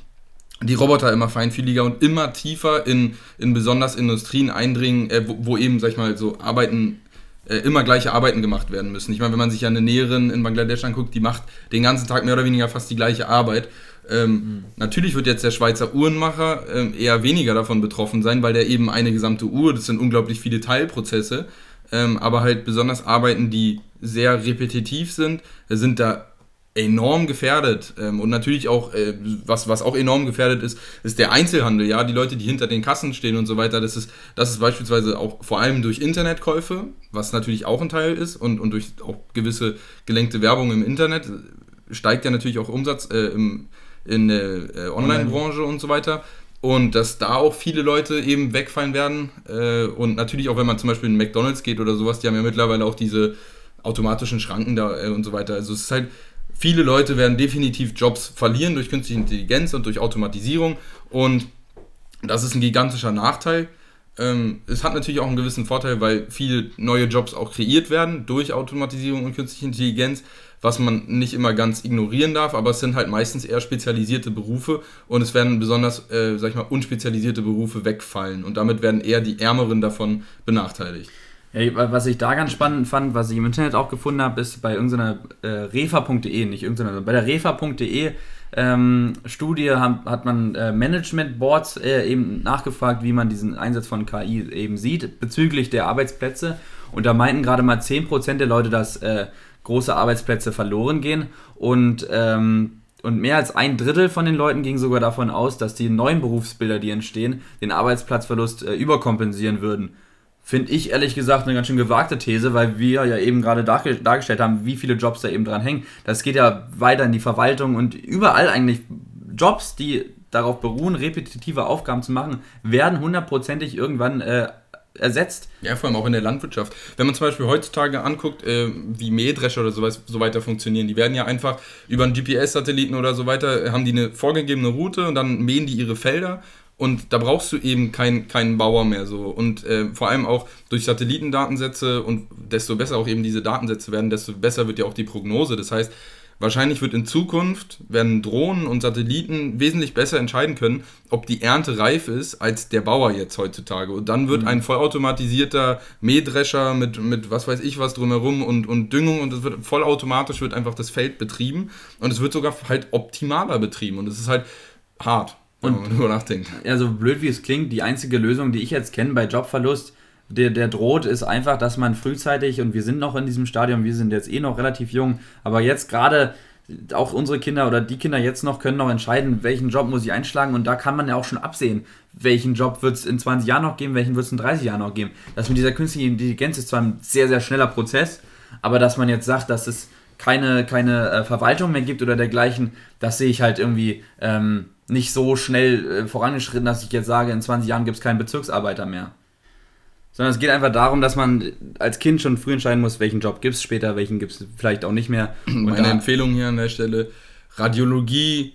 die Roboter immer feinfühliger und immer tiefer in, in besonders Industrien eindringen, äh, wo, wo eben, sag ich mal, so Arbeiten, äh, immer gleiche Arbeiten gemacht werden müssen. Ich meine, wenn man sich ja eine Näherin in Bangladesch anguckt, die macht den ganzen Tag mehr oder weniger fast die gleiche Arbeit. Ähm, Natürlich wird jetzt der Schweizer Uhrenmacher ähm, eher weniger davon betroffen sein, weil der eben eine gesamte Uhr, das sind unglaublich viele Teilprozesse, ähm, aber halt besonders Arbeiten, die sehr repetitiv sind, äh, sind da enorm gefährdet. Ähm, und natürlich auch, äh, was, was auch enorm gefährdet ist, ist der Einzelhandel, ja, die Leute, die hinter den Kassen stehen und so weiter. Das ist, das ist beispielsweise auch vor allem durch Internetkäufe, was natürlich auch ein Teil ist, und, und durch auch gewisse gelenkte Werbung im Internet äh, steigt ja natürlich auch Umsatz äh, im, in der äh, Online-Branche und so weiter. Und dass da auch viele Leute eben wegfallen werden. Äh, und natürlich auch, wenn man zum Beispiel in McDonalds geht oder sowas, die haben ja mittlerweile auch diese automatischen Schranken da äh, und so weiter. Also es ist halt, viele Leute werden definitiv Jobs verlieren durch künstliche Intelligenz und durch Automatisierung. Und das ist ein gigantischer Nachteil. Ähm, es hat natürlich auch einen gewissen Vorteil, weil viele neue Jobs auch kreiert werden durch Automatisierung und künstliche Intelligenz, was man nicht immer ganz ignorieren darf, aber es sind halt meistens eher spezialisierte Berufe und es werden besonders, äh, sag ich mal, unspezialisierte Berufe wegfallen und damit werden eher die Ärmeren davon benachteiligt. Ja, was ich da ganz spannend fand, was ich im Internet auch gefunden habe, ist bei irgendeiner äh, refa.de, nicht irgendeiner, sondern bei der refa.de ähm, Studie haben, hat man äh, Management Boards äh, eben nachgefragt, wie man diesen Einsatz von KI eben sieht bezüglich der Arbeitsplätze. Und da meinten gerade mal 10% der Leute, dass äh, große Arbeitsplätze verloren gehen. Und, ähm, und mehr als ein Drittel von den Leuten ging sogar davon aus, dass die neuen Berufsbilder, die entstehen, den Arbeitsplatzverlust äh, überkompensieren würden. Finde ich ehrlich gesagt eine ganz schön gewagte These, weil wir ja eben gerade darge- dargestellt haben, wie viele Jobs da eben dran hängen. Das geht ja weiter in die Verwaltung und überall eigentlich Jobs, die darauf beruhen, repetitive Aufgaben zu machen, werden hundertprozentig irgendwann äh, ersetzt. Ja, vor allem auch in der Landwirtschaft. Wenn man zum Beispiel heutzutage anguckt, äh, wie Mähdrescher oder sowas, so weiter funktionieren, die werden ja einfach über einen GPS-Satelliten oder so weiter, äh, haben die eine vorgegebene Route und dann mähen die ihre Felder und da brauchst du eben kein, keinen Bauer mehr so. Und äh, vor allem auch durch Satellitendatensätze und desto besser auch eben diese Datensätze werden, desto besser wird ja auch die Prognose. Das heißt, wahrscheinlich wird in Zukunft, werden Drohnen und Satelliten wesentlich besser entscheiden können, ob die Ernte reif ist, als der Bauer jetzt heutzutage. Und dann wird ein vollautomatisierter Mähdrescher mit, mit was weiß ich was drumherum und, und Düngung und es wird vollautomatisch wird einfach das Feld betrieben und es wird sogar halt optimaler betrieben und es ist halt hart, wenn man darüber nachdenkt. Ja, so blöd wie es klingt, die einzige Lösung, die ich jetzt kenne bei Jobverlust, der, der droht, ist einfach, dass man frühzeitig, und wir sind noch in diesem Stadium, wir sind jetzt eh noch relativ jung, aber jetzt gerade auch unsere Kinder oder die Kinder jetzt noch können noch entscheiden, welchen Job muss ich einschlagen und da kann man ja auch schon absehen, welchen Job wird es in 20 Jahren noch geben, welchen wird es in 30 Jahren noch geben. Das mit dieser künstlichen Intelligenz ist zwar ein sehr, sehr schneller Prozess, aber dass man jetzt sagt, dass es keine, keine äh, Verwaltung mehr gibt oder dergleichen, das sehe ich halt irgendwie ähm, nicht so schnell äh, vorangeschritten, dass ich jetzt sage, in 20 Jahren gibt es keinen Bezirksarbeiter mehr. Sondern es geht einfach darum, dass man als Kind schon früh entscheiden muss, welchen Job gibt es später, welchen gibt es vielleicht auch nicht mehr. Und Meine Empfehlung hier an der Stelle, Radiologie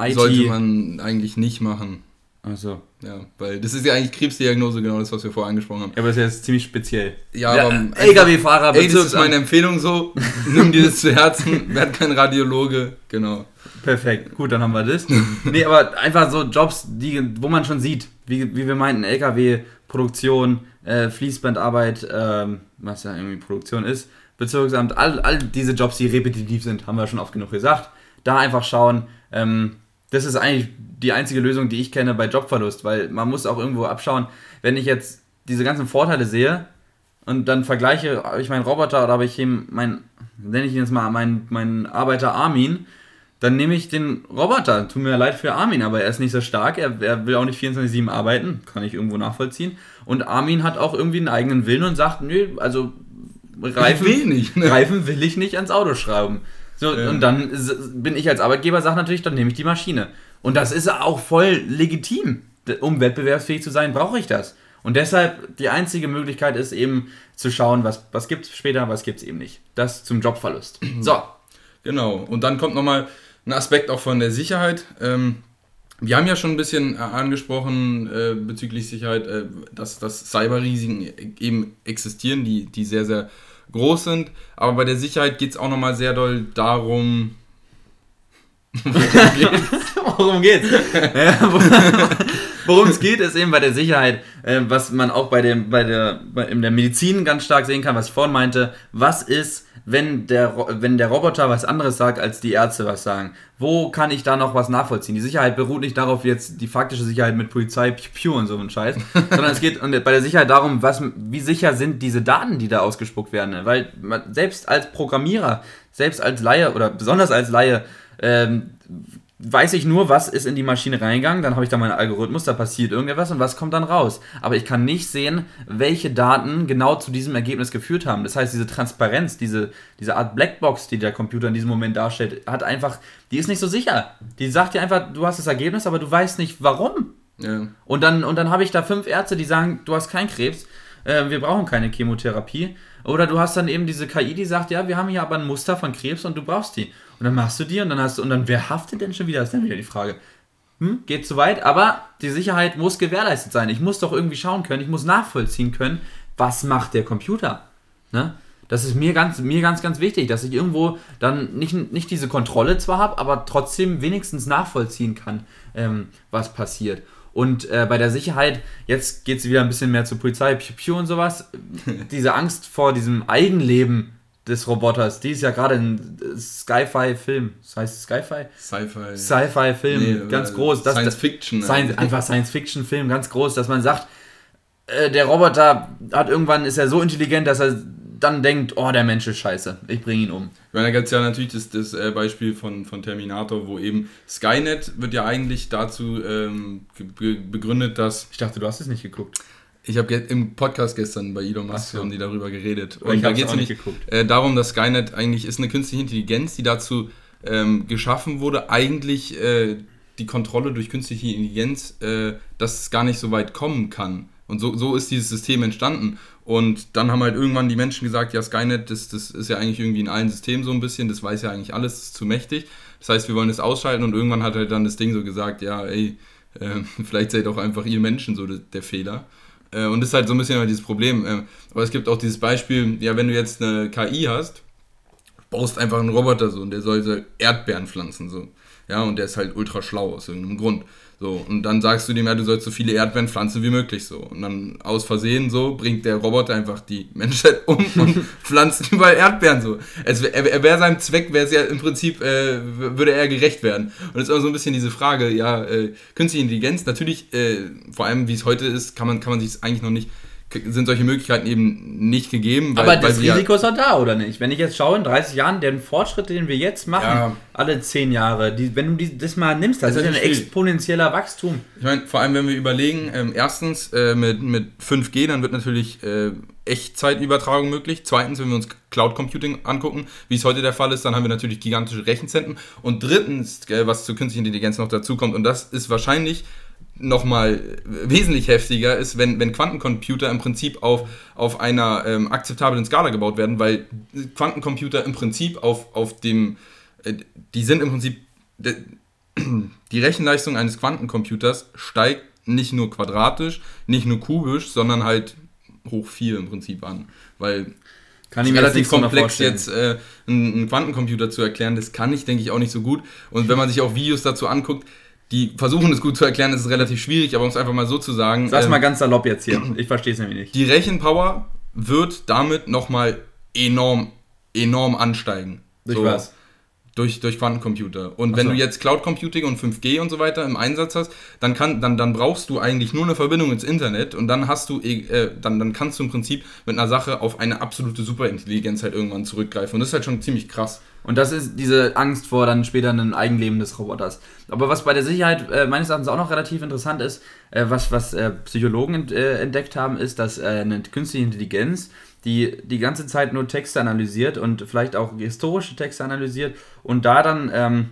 IT. sollte man eigentlich nicht machen. Achso. Ja, weil das ist ja eigentlich Krebsdiagnose, genau das, was wir vorher angesprochen haben. Ja, aber das ist jetzt ziemlich speziell. Ja, Ja, aber LKW-Fahrer, Ey, das ist meine Empfehlung so. Nimm dir das zu Herzen, werd kein Radiologe, genau. Perfekt, gut, dann haben wir das. nee, aber einfach so Jobs, die, wo man schon sieht, wie, wie wir meinten, LKW, Produktion, äh, Fließbandarbeit, ähm, was ja irgendwie Produktion ist, Bezirksamt, all, all diese Jobs, die repetitiv sind, haben wir schon oft genug gesagt. Da einfach schauen. Ähm, das ist eigentlich die einzige Lösung, die ich kenne bei Jobverlust, weil man muss auch irgendwo abschauen, wenn ich jetzt diese ganzen Vorteile sehe und dann vergleiche, habe ich meinen Roboter oder habe ich ihm mein, nenne ich ihn jetzt mal meinen, meinen Arbeiter Armin, dann nehme ich den Roboter. Tut mir leid für Armin, aber er ist nicht so stark. Er, er will auch nicht 24-7 arbeiten. Kann ich irgendwo nachvollziehen. Und Armin hat auch irgendwie einen eigenen Willen und sagt, nö, also Reifen will, nicht, ne? Reifen will ich nicht ans Auto schrauben. So, ja. Und dann bin ich als Arbeitgeber, sage natürlich, dann nehme ich die Maschine. Und das ist auch voll legitim. Um wettbewerbsfähig zu sein, brauche ich das. Und deshalb, die einzige Möglichkeit ist eben zu schauen, was, was gibt es später, was gibt es eben nicht. Das zum Jobverlust. So. Genau. Und dann kommt nochmal ein Aspekt auch von der Sicherheit. Ähm, wir haben ja schon ein bisschen äh, angesprochen äh, bezüglich Sicherheit, äh, dass, dass Cyberrisiken eben existieren, die, die sehr, sehr groß sind. Aber bei der Sicherheit geht es auch nochmal sehr doll darum. Worum geht's? Worum es geht, ist eben bei der Sicherheit, äh, was man auch bei, dem, bei, der, bei in der Medizin ganz stark sehen kann, was ich vorhin meinte. Was ist, wenn der, wenn der Roboter was anderes sagt, als die Ärzte was sagen? Wo kann ich da noch was nachvollziehen? Die Sicherheit beruht nicht darauf, jetzt die faktische Sicherheit mit Polizei, Piu und so ein Scheiß, sondern es geht bei der Sicherheit darum, was, wie sicher sind diese Daten, die da ausgespuckt werden. Weil man, selbst als Programmierer, selbst als Laie oder besonders als Laie, ähm, weiß ich nur, was ist in die Maschine reingegangen, dann habe ich da meinen Algorithmus, da passiert irgendetwas und was kommt dann raus. Aber ich kann nicht sehen, welche Daten genau zu diesem Ergebnis geführt haben. Das heißt, diese Transparenz, diese, diese Art Blackbox, die der Computer in diesem Moment darstellt, hat einfach, die ist nicht so sicher. Die sagt dir einfach, du hast das Ergebnis, aber du weißt nicht warum. Ja. Und dann, und dann habe ich da fünf Ärzte, die sagen, du hast keinen Krebs, äh, wir brauchen keine Chemotherapie. Oder du hast dann eben diese KI, die sagt, ja, wir haben hier aber ein Muster von Krebs und du brauchst die. Und dann machst du die und dann hast du, und dann wer haftet denn schon wieder? Das ist dann wieder die Frage. Hm, geht zu weit, aber die Sicherheit muss gewährleistet sein. Ich muss doch irgendwie schauen können, ich muss nachvollziehen können, was macht der Computer. Ne? Das ist mir ganz, mir ganz, ganz wichtig, dass ich irgendwo dann nicht, nicht diese Kontrolle zwar habe, aber trotzdem wenigstens nachvollziehen kann, ähm, was passiert. Und äh, bei der Sicherheit, jetzt geht es wieder ein bisschen mehr zur Polizei, Piu, Piu und sowas. Diese Angst vor diesem Eigenleben des Roboters. Die ist ja gerade ein Sci-Fi-Film. Das heißt Sci-Fi? Sci-Fi. Sci-Fi-Film, nee, ganz groß. Das, Science Fiction. Science, einfach Science-Fiction-Film, ganz groß, dass man sagt, äh, der Roboter hat irgendwann, ist er so intelligent, dass er dann denkt, oh, der Mensch ist scheiße, ich bringe ihn um. Ich meine, da gibt es ja natürlich das, das äh, Beispiel von, von Terminator, wo eben Skynet wird ja eigentlich dazu ähm, begründet, dass... Ich dachte, du hast es nicht geguckt. Ich habe im Podcast gestern bei Elon Musk so. haben die darüber geredet. Und da geht es nicht äh, darum, dass Skynet eigentlich ist eine künstliche Intelligenz, die dazu ähm, geschaffen wurde, eigentlich äh, die Kontrolle durch künstliche Intelligenz, äh, dass es gar nicht so weit kommen kann. Und so, so ist dieses System entstanden. Und dann haben halt irgendwann die Menschen gesagt, ja, Skynet, das, das ist ja eigentlich irgendwie in allen Systemen so ein bisschen, das weiß ja eigentlich alles, das ist zu mächtig. Das heißt, wir wollen das ausschalten und irgendwann hat halt dann das Ding so gesagt, ja, ey, äh, vielleicht seid auch einfach ihr Menschen so der Fehler. Äh, und das ist halt so ein bisschen dieses Problem. Äh, aber es gibt auch dieses Beispiel, ja, wenn du jetzt eine KI hast, baust einfach einen Roboter so und der soll so Erdbeeren pflanzen so. Ja, und der ist halt ultra schlau aus irgendeinem Grund. So, und dann sagst du dem, ja, du sollst so viele Erdbeeren pflanzen wie möglich so. Und dann aus Versehen so bringt der Roboter einfach die Menschheit um und pflanzt überall Erdbeeren so. Es, er, er wäre seinem Zweck, wäre es ja im Prinzip, äh, würde er gerecht werden. Und es ist auch so ein bisschen diese Frage, ja, äh, künstliche Intelligenz, natürlich, äh, vor allem wie es heute ist, kann man, kann man sich eigentlich noch nicht sind solche Möglichkeiten eben nicht gegeben. Weil, Aber das Risiko ist doch da, oder nicht? Wenn ich jetzt schaue, in 30 Jahren, den Fortschritt, den wir jetzt machen, ja. alle 10 Jahre, die, wenn du die, das mal nimmst, das, das ist ja ein exponentieller Wachstum. Ich meine, vor allem, wenn wir überlegen, ähm, erstens äh, mit, mit 5G, dann wird natürlich äh, Echtzeitübertragung möglich. Zweitens, wenn wir uns Cloud Computing angucken, wie es heute der Fall ist, dann haben wir natürlich gigantische Rechenzentren. Und drittens, äh, was zur künstlichen Intelligenz noch dazu kommt, und das ist wahrscheinlich nochmal wesentlich heftiger ist, wenn, wenn Quantencomputer im Prinzip auf, auf einer ähm, akzeptablen Skala gebaut werden, weil Quantencomputer im Prinzip auf, auf dem, äh, die sind im Prinzip, de, die Rechenleistung eines Quantencomputers steigt nicht nur quadratisch, nicht nur kubisch, sondern halt hoch 4 im Prinzip an, weil kann ich mir relativ komplex jetzt äh, einen, einen Quantencomputer zu erklären, das kann ich, denke ich, auch nicht so gut. Und wenn man sich auch Videos dazu anguckt, die versuchen es gut zu erklären, das ist relativ schwierig, aber um es einfach mal so zu sagen. Sag's ähm, mal ganz salopp jetzt hier. Ich verstehe es nämlich nicht. Die Rechenpower wird damit nochmal enorm enorm ansteigen. Durch so, was? Durch, durch Quantencomputer. Und Ach wenn so. du jetzt Cloud Computing und 5G und so weiter im Einsatz hast, dann, kann, dann, dann brauchst du eigentlich nur eine Verbindung ins Internet und dann hast du, äh, dann, dann kannst du im Prinzip mit einer Sache auf eine absolute Superintelligenz halt irgendwann zurückgreifen. Und das ist halt schon ziemlich krass. Und das ist diese Angst vor dann später einem Eigenleben des Roboters. Aber was bei der Sicherheit äh, meines Erachtens auch noch relativ interessant ist, äh, was, was äh, Psychologen äh, entdeckt haben, ist, dass äh, eine künstliche Intelligenz, die die ganze Zeit nur Texte analysiert und vielleicht auch historische Texte analysiert und da dann ähm,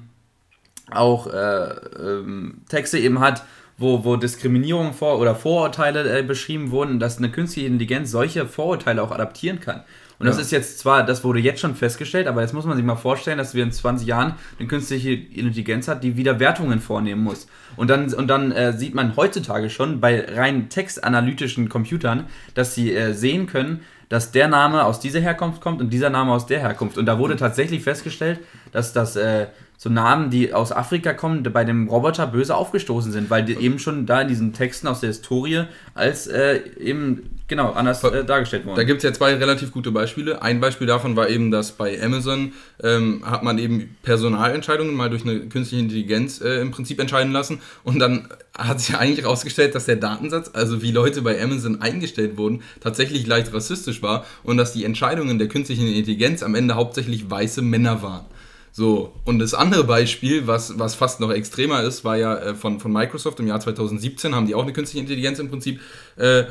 auch äh, ähm, Texte eben hat, wo, wo Diskriminierung vor oder Vorurteile äh, beschrieben wurden, dass eine künstliche Intelligenz solche Vorurteile auch adaptieren kann. Und das Ja. ist jetzt zwar, das wurde jetzt schon festgestellt, aber jetzt muss man sich mal vorstellen, dass wir in 20 Jahren eine künstliche Intelligenz hat, die wieder Wertungen vornehmen muss. Und dann, und dann äh, sieht man heutzutage schon bei rein textanalytischen Computern, dass sie äh, sehen können, dass der Name aus dieser Herkunft kommt und dieser Name aus der Herkunft. Und da wurde tatsächlich festgestellt, dass das äh, so Namen, die aus Afrika kommen, bei dem Roboter böse aufgestoßen sind, weil die eben schon da in diesen Texten aus der Historie als äh, eben genau anders äh, dargestellt wurden. Da gibt es ja zwei relativ gute Beispiele. Ein Beispiel davon war eben, dass bei Amazon ähm, hat man eben Personalentscheidungen mal durch eine künstliche Intelligenz äh, im Prinzip entscheiden lassen. Und dann hat sich eigentlich herausgestellt, dass der Datensatz, also wie Leute bei Amazon eingestellt wurden, tatsächlich leicht rassistisch war und dass die Entscheidungen der künstlichen Intelligenz am Ende hauptsächlich weiße Männer waren. So, und das andere Beispiel, was, was fast noch extremer ist, war ja äh, von, von Microsoft im Jahr 2017, haben die auch eine künstliche Intelligenz im Prinzip äh,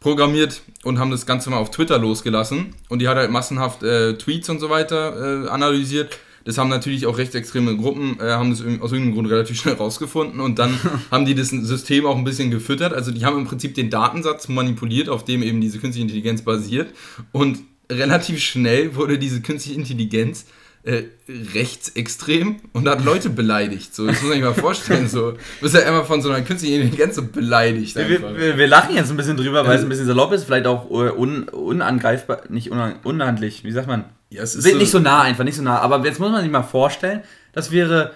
programmiert und haben das Ganze mal auf Twitter losgelassen. Und die hat halt massenhaft äh, Tweets und so weiter äh, analysiert. Das haben natürlich auch rechtsextreme Gruppen, äh, haben das aus irgendeinem Grund relativ schnell rausgefunden und dann haben die das System auch ein bisschen gefüttert. Also die haben im Prinzip den Datensatz manipuliert, auf dem eben diese künstliche Intelligenz basiert. Und relativ schnell wurde diese künstliche Intelligenz äh, rechtsextrem und hat Leute beleidigt. So, das muss man sich mal vorstellen. So, du bist ja immer von so einer künstlichen Intelligenz so beleidigt. wir, wir, wir lachen jetzt ein bisschen drüber, weil es ein bisschen salopp ist, vielleicht auch äh, un, unangreifbar, nicht unan, unhandlich, wie sagt man? Ja, es ist Sind nicht so nah einfach, nicht so nah. Aber jetzt muss man sich mal vorstellen, das wäre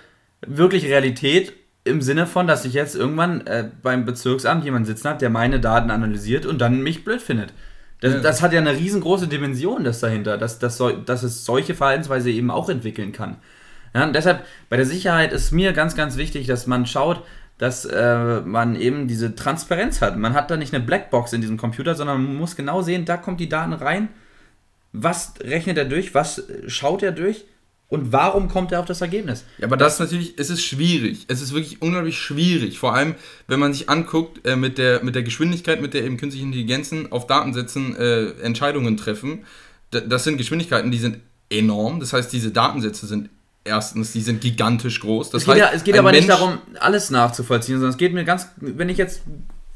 wirklich Realität im Sinne von, dass ich jetzt irgendwann äh, beim Bezirksamt jemanden sitzen habe, der meine Daten analysiert und dann mich blöd findet. Das, das hat ja eine riesengroße Dimension, das dahinter, dass, dass, so, dass es solche Verhaltensweise eben auch entwickeln kann. Ja, und deshalb bei der Sicherheit ist mir ganz, ganz wichtig, dass man schaut, dass äh, man eben diese Transparenz hat. Man hat da nicht eine Blackbox in diesem Computer, sondern man muss genau sehen, da kommt die Daten rein, was rechnet er durch, was schaut er durch und warum kommt er auf das Ergebnis. Ja, aber das ist natürlich, es ist schwierig. Es ist wirklich unglaublich schwierig. Vor allem, wenn man sich anguckt, äh, mit, der, mit der Geschwindigkeit, mit der eben künstliche Intelligenzen auf Datensätzen äh, Entscheidungen treffen. D das sind Geschwindigkeiten, die sind enorm. Das heißt, diese Datensätze sind erstens, die sind gigantisch groß. Das Es geht, heißt, ja, es geht aber nicht Mensch- darum, alles nachzuvollziehen, sondern es geht mir ganz, wenn ich jetzt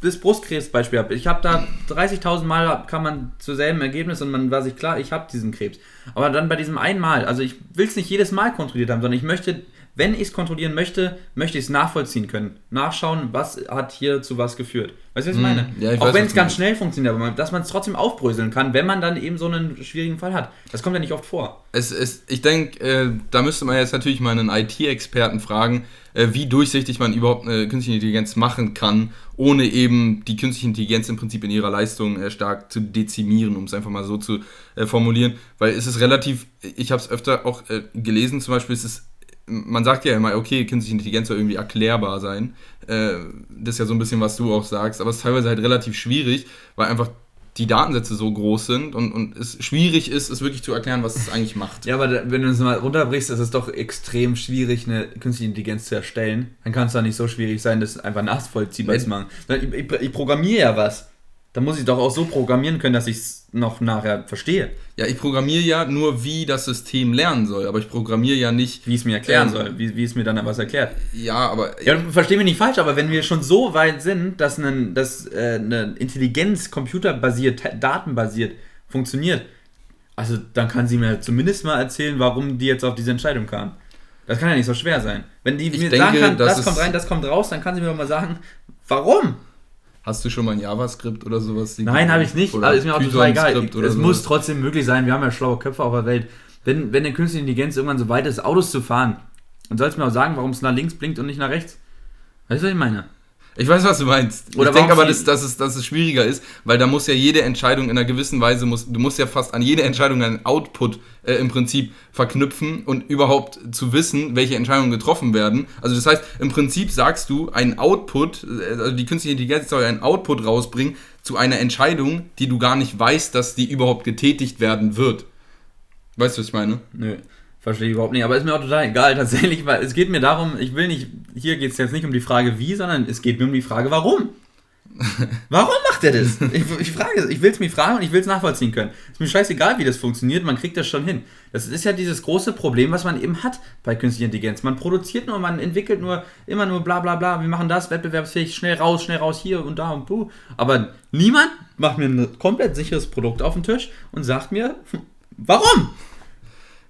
das Brustkrebsbeispiel habe, ich habe da 30.000 Mal kann man zu selben Ergebnis und man war sich klar, ich habe diesen Krebs. Aber dann bei diesem einen Mal, also ich will es nicht jedes Mal kontrolliert haben, sondern ich möchte, wenn ich es kontrollieren möchte, möchte ich es nachvollziehen können. Nachschauen, was hat hier zu was geführt. Weißt du, was ich meine? ja, ich Auch wenn es ganz schnell funktioniert, aber man, dass man es trotzdem aufbröseln kann, wenn man dann eben so einen schwierigen Fall hat. Das kommt ja nicht oft vor. Es, es, ich denke, äh, da müsste man jetzt natürlich mal einen IT-Experten fragen, äh, wie durchsichtig man überhaupt eine künstliche Intelligenz machen kann, ohne eben die künstliche Intelligenz im Prinzip in ihrer Leistung äh, stark zu dezimieren, um es einfach mal so zu äh, formulieren. Weil es ist relativ, ich habe es öfter auch äh, gelesen, zum Beispiel, es ist, man sagt ja immer, okay, künstliche Intelligenz soll irgendwie erklärbar sein. Äh, das ist ja so ein bisschen, was du auch sagst, aber es ist teilweise halt relativ schwierig, weil einfach die Datensätze so groß sind und, und es schwierig ist, es wirklich zu erklären, was es eigentlich macht. Ja, aber da- wenn du es mal runterbrichst, ist es doch extrem schwierig, eine künstliche Intelligenz zu erstellen. Dann kann es doch nicht so schwierig sein, das einfach nachvollziehbar zu machen. Ich, ich, ich programmiere ja was. Da muss ich doch auch so programmieren können, dass ich es noch nachher verstehe, Ja, ich programmiere ja nur, wie das System lernen soll, aber ich programmiere ja nicht. wie es mir erklären Ähm. soll, wie, wie es mir dann was erklärt. Ja, aber. Ja, versteh mich nicht falsch, aber wenn wir schon so weit sind, dass, ein, dass äh, eine Intelligenz computerbasiert, datenbasiert funktioniert, also dann kann sie mir zumindest mal erzählen, warum die jetzt auf diese Entscheidung kam. Das kann ja nicht so schwer sein. Wenn die Ich mir denke, sagen kann, das das, kommt rein, das kommt raus, dann kann sie mir doch mal sagen, warum? Hast du schon mal ein JavaScript oder sowas? Nein, habe ich nicht, aber ist mir auch total egal. Es sowas? muss trotzdem möglich sein, wir haben ja schlaue Köpfe auf der Welt. Wenn, wenn eine künstliche Intelligenz irgendwann so weit ist, Autos zu fahren, dann soll es mir auch sagen, warum es nach links blinkt und nicht nach rechts. Weißt du, was ich meine? Ich weiß, was du meinst. Oder ich denke aber, dass, dass, es, dass es schwieriger ist, weil da muss ja jede Entscheidung in einer gewissen Weise, muss, du musst ja fast an jede Entscheidung einen Output äh, im Prinzip verknüpfen und überhaupt zu wissen, welche Entscheidungen getroffen werden. Also das heißt, im Prinzip sagst du, ein Output, äh, also die künstliche Intelligenz soll einen Output rausbringen zu einer Entscheidung, die du gar nicht weißt, dass die überhaupt getätigt werden wird. Weißt du, was ich meine? Nö. Verstehe ich überhaupt nicht, aber ist mir auch total egal tatsächlich, weil es geht mir darum, ich will nicht, hier geht es jetzt nicht um die Frage wie, sondern es geht mir um die Frage warum. Warum macht er das? Ich, ich frage es, ich will es mich fragen und ich will es nachvollziehen können. Ist mir scheißegal, wie das funktioniert, man kriegt das schon hin. Das ist ja dieses große Problem, was man eben hat bei künstlicher Intelligenz. Man produziert nur, man entwickelt nur, immer nur bla bla bla, wir machen das, wettbewerbsfähig, schnell raus, schnell raus, hier und da und puh. Aber niemand macht mir ein komplett sicheres Produkt auf den Tisch und sagt mir, warum?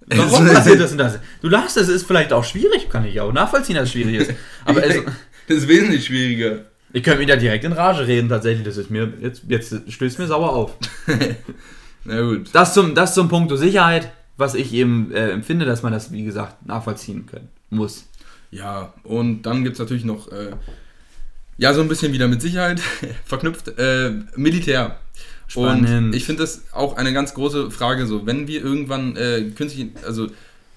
Warum passiert das und das? Du lachst, es ist vielleicht auch schwierig, kann ich auch nachvollziehen, dass es schwierig ist. Aber es, das ist wesentlich schwieriger. Ich könnte wieder direkt in Rage reden, tatsächlich. Das ist mir, jetzt, jetzt stößt mir sauer auf. Na gut. Das zum, das zum Punkt Sicherheit, was ich eben äh, empfinde, dass man das, wie gesagt, nachvollziehen können muss. Ja, und dann gibt es natürlich noch, äh, ja, so ein bisschen wieder mit Sicherheit verknüpft, äh, Militär. Spannend. Und ich finde das auch eine ganz große Frage, so, wenn wir irgendwann äh, künstlich, also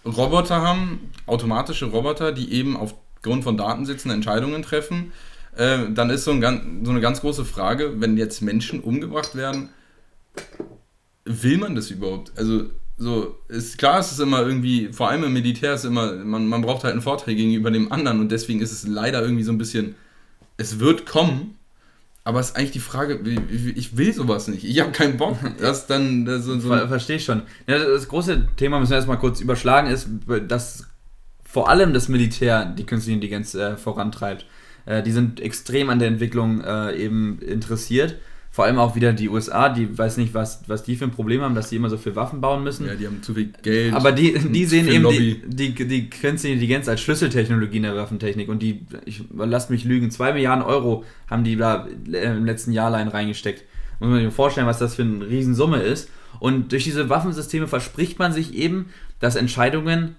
Roboter haben, automatische Roboter, die eben aufgrund von Datensätzen Entscheidungen treffen, äh, dann ist so, ein, so eine ganz große Frage, wenn jetzt Menschen umgebracht werden, will man das überhaupt? Also, so, ist klar, es ist immer irgendwie, vor allem im Militär ist immer, man, man braucht halt einen Vorteil gegenüber dem anderen und deswegen ist es leider irgendwie so ein bisschen, es wird kommen, aber es ist eigentlich die Frage, ich will sowas nicht. Ich habe keinen Bock. Das dann das so, so Verstehe ich schon. Das große Thema müssen wir erstmal kurz überschlagen, ist, dass vor allem das Militär die künstliche Intelligenz äh, vorantreibt. Äh, die sind extrem an der Entwicklung äh, eben interessiert vor allem auch wieder die USA, die weiß nicht, was, was die für ein Problem haben, dass die immer so viel Waffen bauen müssen. Ja, die haben zu viel Geld. Aber die, die sehen eben die, die, die künstliche Intelligenz als Schlüsseltechnologie in der Waffentechnik. Und die, ich lasst mich lügen, 2 Milliarden Euro haben die da im letzten Jahr allein reingesteckt. Muss man sich vorstellen, was das für eine Riesensumme ist. Und durch diese Waffensysteme verspricht man sich eben, dass Entscheidungen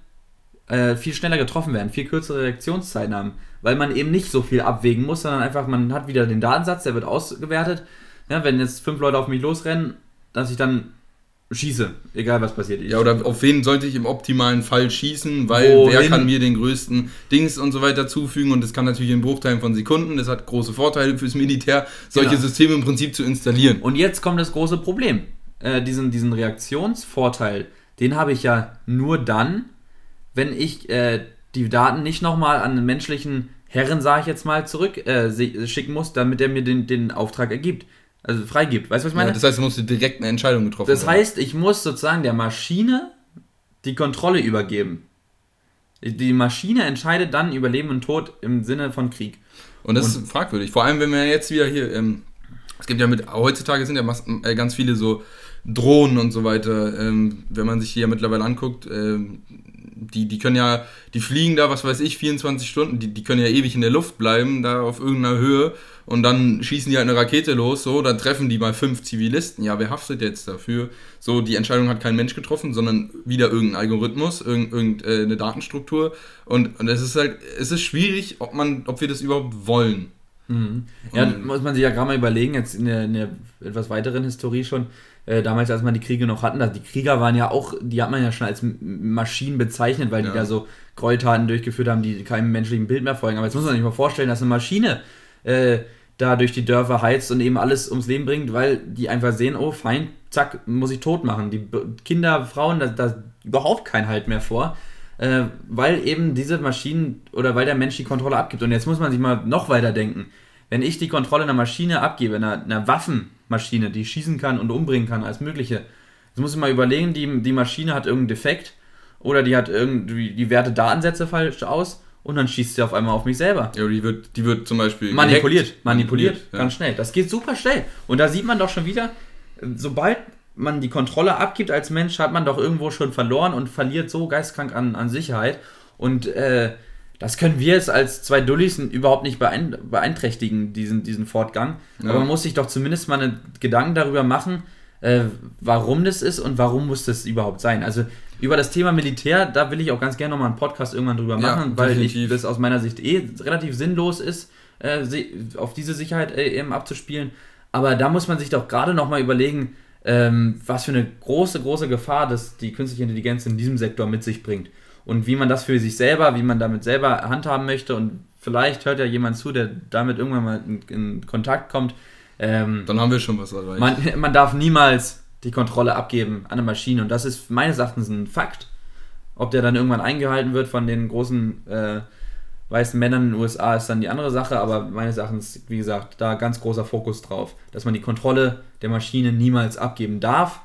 äh, viel schneller getroffen werden, viel kürzere Reaktionszeiten haben, weil man eben nicht so viel abwägen muss, sondern einfach, man hat wieder den Datensatz, der wird ausgewertet ja, wenn jetzt fünf Leute auf mich losrennen, dass ich dann schieße, egal was passiert. ja, oder auf wen sollte ich im optimalen Fall schießen, weil Wohin? wer kann mir den größten Dings und so weiter zufügen und das kann natürlich in Bruchteilen von Sekunden, das hat große Vorteile fürs Militär, solche genau. Systeme im Prinzip zu installieren. Und jetzt kommt das große Problem. Äh, diesen, diesen Reaktionsvorteil, den habe ich ja nur dann, wenn ich äh, die Daten nicht nochmal an einen menschlichen Herren, sage ich jetzt mal, zurück äh, schicken muss, damit er mir den, den Auftrag ergibt also freigibt. Weißt du, was ich meine? Ja, das heißt, du musst direkt eine Entscheidung getroffen Das heißt, ich muss sozusagen der Maschine die Kontrolle übergeben. Die Maschine entscheidet dann über Leben und Tod im Sinne von Krieg. Und das und ist fragwürdig. Vor allem, wenn wir jetzt wieder hier, ähm, es gibt ja mit, heutzutage sind ja äh, ganz viele so Drohnen und so weiter. Ähm, wenn man sich hier mittlerweile anguckt, ähm, die, die können ja, die fliegen da, was weiß ich, 24 Stunden, die, die können ja ewig in der Luft bleiben, da auf irgendeiner Höhe und dann schießen die halt eine Rakete los, so, dann treffen die mal fünf Zivilisten. Ja, wer haftet jetzt dafür? So, die Entscheidung hat kein Mensch getroffen, sondern wieder irgendein Algorithmus, irgendeine Datenstruktur. Und, und es ist halt, es ist schwierig, ob man, ob wir das überhaupt wollen. Mhm. Ja, muss man sich ja gerade mal überlegen, jetzt in der, in der etwas weiteren Historie schon, äh, damals, als man die Kriege noch hatten, die Krieger waren ja auch, die hat man ja schon als Maschinen bezeichnet, weil ja. die da so Gräueltaten durchgeführt haben, die keinem menschlichen Bild mehr folgen. Aber jetzt muss man sich mal vorstellen, dass eine Maschine äh, da durch die Dörfer heizt und eben alles ums Leben bringt, weil die einfach sehen, oh, fein, zack, muss ich tot machen. Die Kinder, Frauen, da, da überhaupt kein Halt mehr vor, äh, weil eben diese Maschinen oder weil der Mensch die Kontrolle abgibt. Und jetzt muss man sich mal noch weiter denken. Wenn ich die Kontrolle einer Maschine abgebe, einer, einer Waffenmaschine, die schießen kann und umbringen kann, als mögliche, jetzt muss ich mal überlegen, die, die Maschine hat irgendeinen Defekt oder die hat irgendwie, die Werte Datensätze falsch aus und dann schießt sie auf einmal auf mich selber. Ja, die wird, die wird zum Beispiel manipuliert. Manipuliert, manipuliert ja. ganz schnell. Das geht super schnell. Und da sieht man doch schon wieder, sobald man die Kontrolle abgibt als Mensch, hat man doch irgendwo schon verloren und verliert so geistkrank an, an Sicherheit. Und äh, das können wir jetzt als zwei Dullis überhaupt nicht beeinträchtigen, diesen, diesen Fortgang. Ja. Aber man muss sich doch zumindest mal einen Gedanken darüber machen, äh, warum das ist und warum muss das überhaupt sein. Also über das Thema Militär, da will ich auch ganz gerne nochmal einen Podcast irgendwann drüber machen, ja, weil ich, das aus meiner Sicht eh relativ sinnlos ist, äh, auf diese Sicherheit äh, eben abzuspielen. Aber da muss man sich doch gerade nochmal überlegen, ähm, was für eine große, große Gefahr das die künstliche Intelligenz in diesem Sektor mit sich bringt. Und wie man das für sich selber, wie man damit selber handhaben möchte. Und vielleicht hört ja jemand zu, der damit irgendwann mal in, in Kontakt kommt. Ähm, Dann haben wir schon was erreicht. Man, man darf niemals die Kontrolle abgeben an eine Maschine. Und das ist meines Erachtens ein Fakt. Ob der dann irgendwann eingehalten wird von den großen äh, weißen Männern in den USA, ist dann die andere Sache. Aber meines Erachtens, wie gesagt, da ganz großer Fokus drauf, dass man die Kontrolle der Maschine niemals abgeben darf,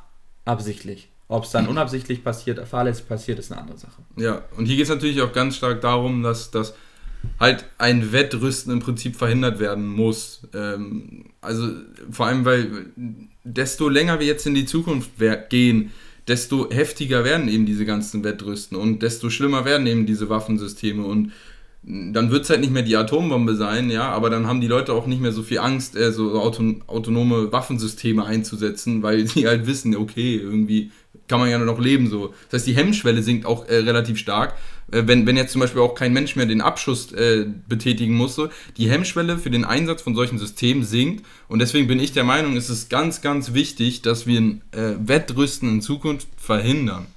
absichtlich. Ob es dann unabsichtlich passiert, fahrlässig passiert, ist eine andere Sache. Ja, und hier geht es natürlich auch ganz stark darum, dass, dass halt ein Wettrüsten im Prinzip verhindert werden muss. Ähm, also vor allem, weil desto länger wir jetzt in die Zukunft gehen, desto heftiger werden eben diese ganzen Wettrüsten und desto schlimmer werden eben diese Waffensysteme und dann wird es halt nicht mehr die Atombombe sein, ja, aber dann haben die Leute auch nicht mehr so viel Angst, äh, so autonome Waffensysteme einzusetzen, weil sie halt wissen, okay, irgendwie kann man ja nur noch leben so. Das heißt, die Hemmschwelle sinkt auch äh, relativ stark. Äh, wenn, wenn jetzt zum Beispiel auch kein Mensch mehr den Abschuss äh, betätigen muss, so, die Hemmschwelle für den Einsatz von solchen Systemen sinkt. Und deswegen bin ich der Meinung, es ist ganz, ganz wichtig, dass wir ein äh, Wettrüsten in Zukunft verhindern.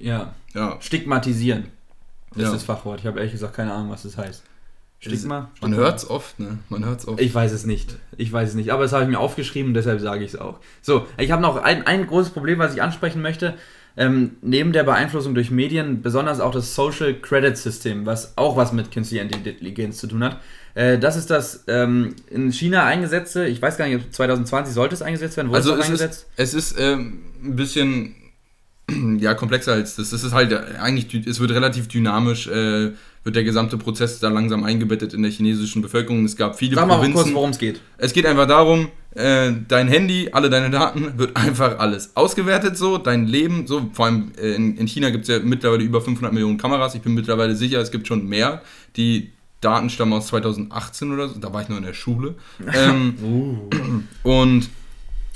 Ja. ja. Stigmatisieren. Das ja. ist das Fachwort. Ich habe ehrlich gesagt keine Ahnung, was das heißt. Stigma? Man hört es oft, ne? Man hört oft. Ich weiß es nicht. Ich weiß es nicht. Aber das habe ich mir aufgeschrieben, deshalb sage ich es auch. So, ich habe noch ein, ein großes Problem, was ich ansprechen möchte. Ähm, neben der Beeinflussung durch Medien, besonders auch das Social Credit System, was auch was mit künstlicher Intelligenz zu tun hat. Äh, das ist das ähm, in China eingesetzte, ich weiß gar nicht, 2020 sollte es eingesetzt werden, wurde also es, es eingesetzt? Ist, es ist ähm, ein bisschen ja, komplexer als das. Es ist halt eigentlich, es wird relativ dynamisch, äh, wird der gesamte Prozess da langsam eingebettet in der chinesischen Bevölkerung. Es gab viele Sag mal Provinzen. kurz, worum es geht. Es geht einfach darum, äh, dein Handy, alle deine Daten, wird einfach alles ausgewertet so, dein Leben, so, vor allem äh, in, in China gibt es ja mittlerweile über 500 Millionen Kameras. Ich bin mittlerweile sicher, es gibt schon mehr, die Daten stammen aus 2018 oder so, da war ich noch in der Schule. ähm, uh. Und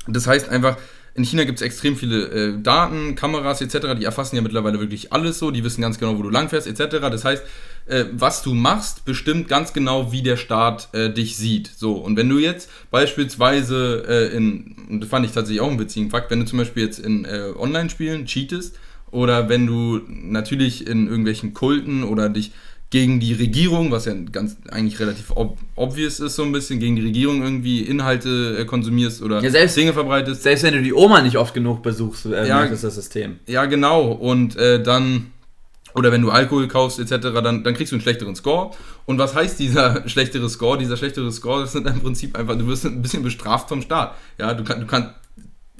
das heißt einfach, in China gibt es extrem viele äh, Daten, Kameras etc., die erfassen ja mittlerweile wirklich alles so, die wissen ganz genau, wo du langfährst etc. Das heißt, äh, was du machst, bestimmt ganz genau, wie der Staat äh, dich sieht. So, und wenn du jetzt beispielsweise äh, in, und das fand ich tatsächlich auch einen witzigen Fakt, wenn du zum Beispiel jetzt in äh, Online-Spielen cheatest oder wenn du natürlich in irgendwelchen Kulten oder dich gegen die Regierung, was ja ganz eigentlich relativ ob obvious ist, so ein bisschen, gegen die Regierung irgendwie Inhalte äh, konsumierst oder ja, selbst, Dinge verbreitest. Selbst wenn du die Oma nicht oft genug besuchst, äh, ja, ist das System. Ja, genau. Und äh, dann, oder wenn du Alkohol kaufst, etc., dann, dann kriegst du einen schlechteren Score. Und was heißt dieser schlechtere Score? Dieser schlechtere Score, sind im Prinzip einfach, du wirst ein bisschen bestraft vom Staat. Ja, du, kann, du kannst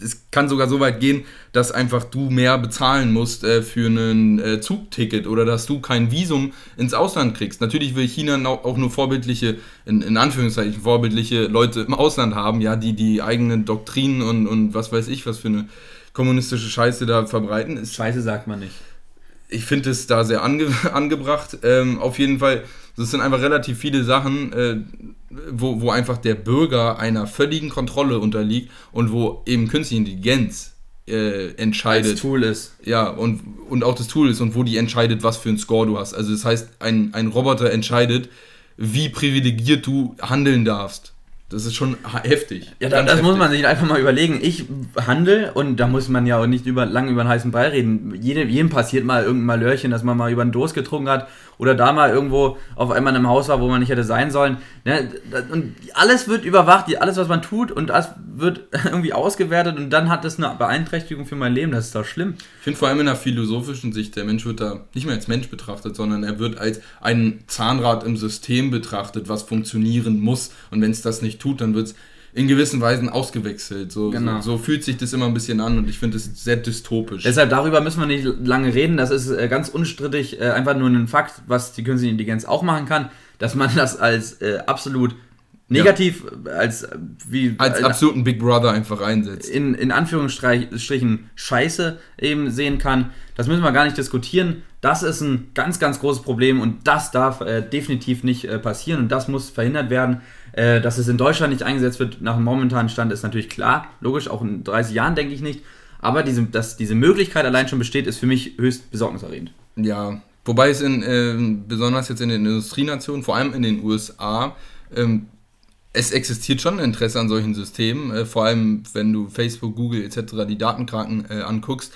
es kann sogar so weit gehen, dass einfach du mehr bezahlen musst äh, für ein äh, Zugticket oder dass du kein Visum ins Ausland kriegst. Natürlich will China auch nur vorbildliche, in, in Anführungszeichen vorbildliche Leute im Ausland haben, ja, die die eigenen Doktrinen und, und was weiß ich, was für eine kommunistische Scheiße da verbreiten. Ist, Scheiße sagt man nicht. Ich finde es da sehr ange angebracht. Ähm, auf jeden Fall, es sind einfach relativ viele Sachen, äh, wo, wo einfach der Bürger einer völligen Kontrolle unterliegt und wo eben künstliche Intelligenz äh, entscheidet. Das Tool ist. Ja, und, und auch das Tool ist und wo die entscheidet, was für ein Score du hast. Also das heißt, ein, ein Roboter entscheidet, wie privilegiert du handeln darfst. Das ist schon heftig. Ja, das heftig. muss man sich einfach mal überlegen. Ich handle und da muss man ja auch nicht über, lange über einen heißen Brei reden. Jede, jedem passiert mal irgendein Malörchen, dass man mal über einen Durst getrunken hat oder da mal irgendwo auf einmal in einem Haus war, wo man nicht hätte sein sollen. Ne? Und alles wird überwacht, alles, was man tut und das wird irgendwie ausgewertet und dann hat das eine Beeinträchtigung für mein Leben. Das ist doch schlimm. Ich finde vor allem in der philosophischen Sicht, der Mensch wird da nicht mehr als Mensch betrachtet, sondern er wird als ein Zahnrad im System betrachtet, was funktionieren muss. Und wenn es das nicht tut, dann wird es in gewissen Weisen ausgewechselt. So, genau. so, so, fühlt sich das immer ein bisschen an und ich finde es sehr dystopisch. Deshalb darüber müssen wir nicht lange reden. Das ist äh, ganz unstrittig äh, einfach nur ein Fakt, was die künstliche Intelligenz auch machen kann, dass man das als äh, absolut negativ, ja. als wie als absoluten Big Brother einfach einsetzt. In, in Anführungsstrichen Scheiße eben sehen kann. Das müssen wir gar nicht diskutieren. Das ist ein ganz, ganz großes Problem und das darf äh, definitiv nicht äh, passieren und das muss verhindert werden. Äh, dass es in Deutschland nicht eingesetzt wird, nach dem momentanen Stand, ist natürlich klar. Logisch, auch in 30 Jahren denke ich nicht. Aber diese, dass diese Möglichkeit allein schon besteht, ist für mich höchst besorgniserregend. Ja, wobei es in, äh, besonders jetzt in den Industrienationen, vor allem in den USA, ähm, es existiert schon Interesse an solchen Systemen, äh, vor allem wenn du Facebook, Google etc. die Datenkraken äh, anguckst.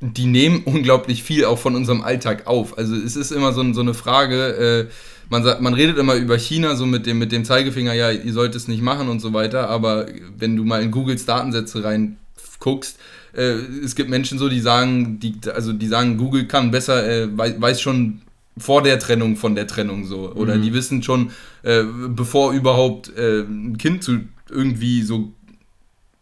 Die nehmen unglaublich viel auch von unserem Alltag auf. Also es ist immer so, so eine Frage, äh, man, sagt, man redet immer über China so mit dem, mit dem Zeigefinger, ja, ihr sollt es nicht machen und so weiter, aber wenn du mal in Googles Datensätze reinguckst, äh, es gibt Menschen so, die sagen, die, also die sagen, Google kann besser, äh, weiß, weiß schon vor der Trennung von der Trennung so. Oder mhm. die wissen schon, äh, bevor überhaupt äh, ein Kind zu irgendwie so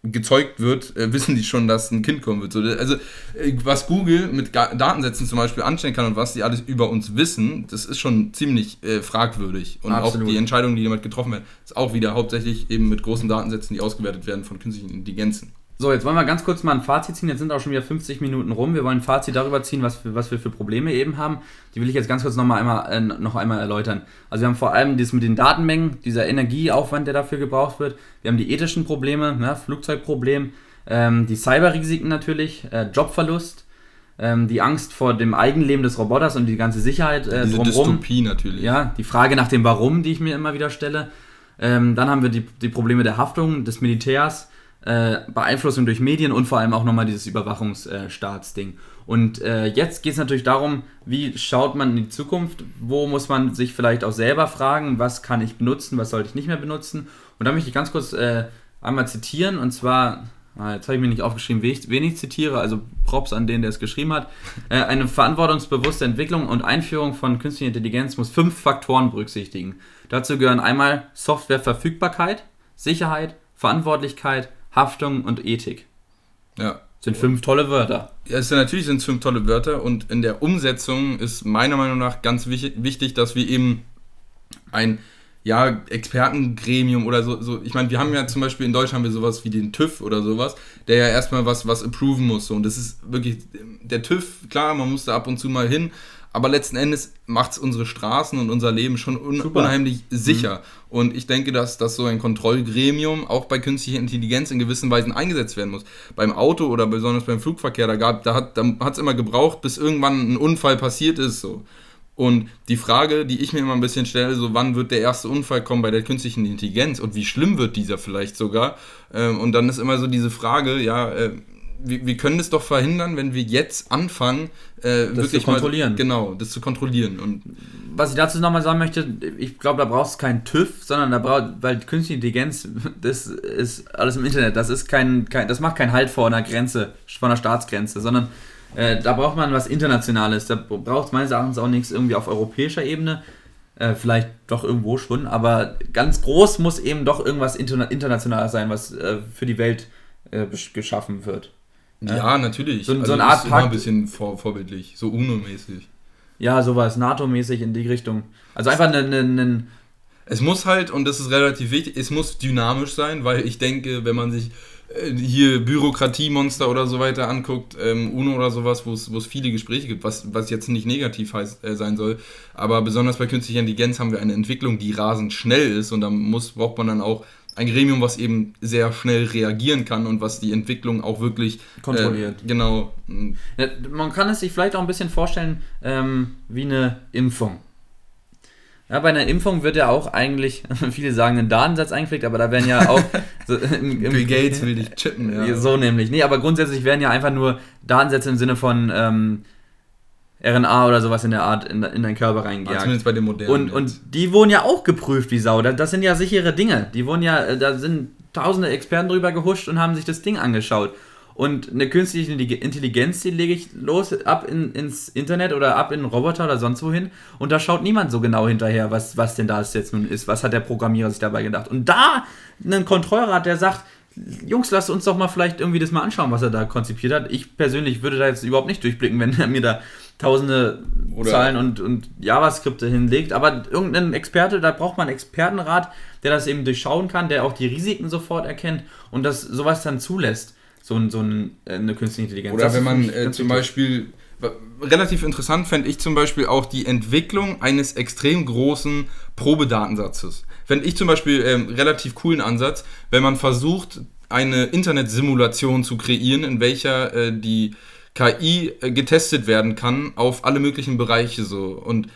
gezeugt wird, äh, wissen die schon, dass ein Kind kommen wird. So, also äh, was Google mit Ga Datensätzen zum Beispiel anstellen kann und was die alles über uns wissen, das ist schon ziemlich äh, fragwürdig. Und Absolut. auch die Entscheidungen, die damit getroffen werden, ist auch wieder hauptsächlich eben mit großen Datensätzen, die ausgewertet werden von künstlichen Intelligenzen. So, jetzt wollen wir ganz kurz mal ein Fazit ziehen. Jetzt sind auch schon wieder 50 Minuten rum. Wir wollen ein Fazit darüber ziehen, was, wir, was wir für Probleme eben haben. Die will ich jetzt ganz kurz noch, mal einmal, äh, noch einmal erläutern. Also wir haben vor allem das mit den Datenmengen, dieser Energieaufwand, der dafür gebraucht wird. Wir haben die ethischen Probleme, ne, Flugzeugproblem, ähm, die Cyberrisiken natürlich, äh, Jobverlust, ähm, die Angst vor dem Eigenleben des Roboters und die ganze Sicherheit äh, Diese drumherum. Dystopie natürlich. Ja, die Frage nach dem Warum, die ich mir immer wieder stelle. Ähm, dann haben wir die, die Probleme der Haftung des Militärs äh, Beeinflussung durch Medien und vor allem auch nochmal dieses Überwachungsstaatsding. und äh, jetzt geht es natürlich darum, wie schaut man in die Zukunft, wo muss man sich vielleicht auch selber fragen, was kann ich benutzen, was sollte ich nicht mehr benutzen. Und da möchte ich ganz kurz äh, einmal zitieren, und zwar, ah, jetzt habe ich mir nicht aufgeschrieben, wen ich, zitiere, also Props an den, der es geschrieben hat. Äh, eine verantwortungsbewusste Entwicklung und Einführung von künstlicher Intelligenz muss fünf Faktoren berücksichtigen. Dazu gehören einmal Softwareverfügbarkeit, Sicherheit, Verantwortlichkeit, Haftung und Ethik. Ja. Sind fünf tolle Wörter. Ja, es sind, natürlich sind es fünf tolle Wörter und in der Umsetzung ist meiner Meinung nach ganz wichtig, dass wir eben ein ja, Expertengremium oder so, so. Ich meine, wir haben ja zum Beispiel in Deutschland haben wir sowas wie den TÜV oder sowas, der ja erstmal was, was approven muss. So. Und das ist wirklich, der TÜV, klar, man muss da ab und zu mal hin, aber letzten Endes macht es unsere Straßen und unser Leben schon un Super. unheimlich sicher. Mhm. Und ich denke, dass, dass so ein Kontrollgremium auch bei künstlicher Intelligenz in gewissen Weisen eingesetzt werden muss. Beim Auto oder besonders beim Flugverkehr, da, gab, da hat es immer gebraucht, bis irgendwann ein Unfall passiert ist. So. Und die Frage, die ich mir immer ein bisschen stelle, so wann wird der erste Unfall kommen bei der künstlichen Intelligenz und wie schlimm wird dieser vielleicht sogar? Ähm, und dann ist immer so diese Frage, ja, äh, wir, wir können das doch verhindern, wenn wir jetzt anfangen, äh, das wirklich zu kontrollieren. Mal, genau, das zu kontrollieren. Und was ich dazu nochmal sagen möchte, ich glaube, da brauchst du keinen TÜV, sondern da braucht, weil künstliche Intelligenz, das ist alles im Internet, das ist kein, kein das macht keinen Halt vor einer Grenze, vor einer Staatsgrenze, sondern äh, da braucht man was Internationales. Da braucht es meines Erachtens auch nichts irgendwie auf europäischer Ebene. Äh, vielleicht doch irgendwo schon, aber ganz groß muss eben doch irgendwas interna Internationales sein, was äh, für die Welt äh, geschaffen wird. Ja, ja natürlich. So, also so eine Art Pakt. ein bisschen vor, vorbildlich, so UNO-mäßig. Ja, sowas, NATO-mäßig in die Richtung. Also einfach ein. Ne, ne, ne es muss halt, und das ist relativ wichtig, es muss dynamisch sein, weil ich denke, wenn man sich äh, hier Bürokratiemonster oder so weiter anguckt, ähm, UNO oder sowas, wo es viele Gespräche gibt, was, was jetzt nicht negativ heißt, äh, sein soll, aber besonders bei künstlicher Intelligenz haben wir eine Entwicklung, die rasend schnell ist und da muss, braucht man dann auch ein Gremium, was eben sehr schnell reagieren kann und was die Entwicklung auch wirklich kontrolliert. Äh, genau. Ja, man kann es sich vielleicht auch ein bisschen vorstellen ähm, wie eine Impfung. Ja, bei einer Impfung wird ja auch eigentlich, viele sagen, ein Datensatz eingepflegt, aber da werden ja auch. So, im, im, Bill Gates will dich chippen, ja. So nämlich. Nee, aber grundsätzlich werden ja einfach nur Datensätze im Sinne von. Ähm, RNA oder sowas in der Art in, in deinen Körper reingejagt. Zumindest bei den modernen. Und, und die wurden ja auch geprüft wie Sau. Das, sind ja sichere Dinge. Die wurden ja, äh, da sind tausende Experten drüber gehuscht und haben sich das Ding angeschaut. Und eine künstliche Intelligenz, die lege ich los ab in, ins Internet oder ab in einen Roboter oder sonst wohin. Und da schaut niemand so genau hinterher, was, was denn das jetzt nun ist. Was hat der Programmierer sich dabei gedacht? Und da ein Kontrollrat, der sagt, Jungs, lasst uns doch mal vielleicht irgendwie das mal anschauen, was er da konzipiert hat. Ich persönlich würde da jetzt überhaupt nicht durchblicken, wenn er mir da tausende Oder Zahlen und, und JavaScripte hinlegt. Aber irgendein Experte, da braucht man einen Expertenrat, der das eben durchschauen kann, der auch die Risiken sofort erkennt und das sowas dann zulässt. So, ein, so ein, äh, eine künstliche Intelligenz. Oder das wenn man äh, zum Beispiel, relativ interessant fände ich zum Beispiel auch die Entwicklung eines extrem großen Probedatensatzes. Fände ich zum Beispiel ähm, relativ coolen Ansatz, wenn man versucht, eine Internetsimulation zu kreieren, in welcher äh, die KI äh, getestet werden kann auf alle möglichen Bereiche so. Und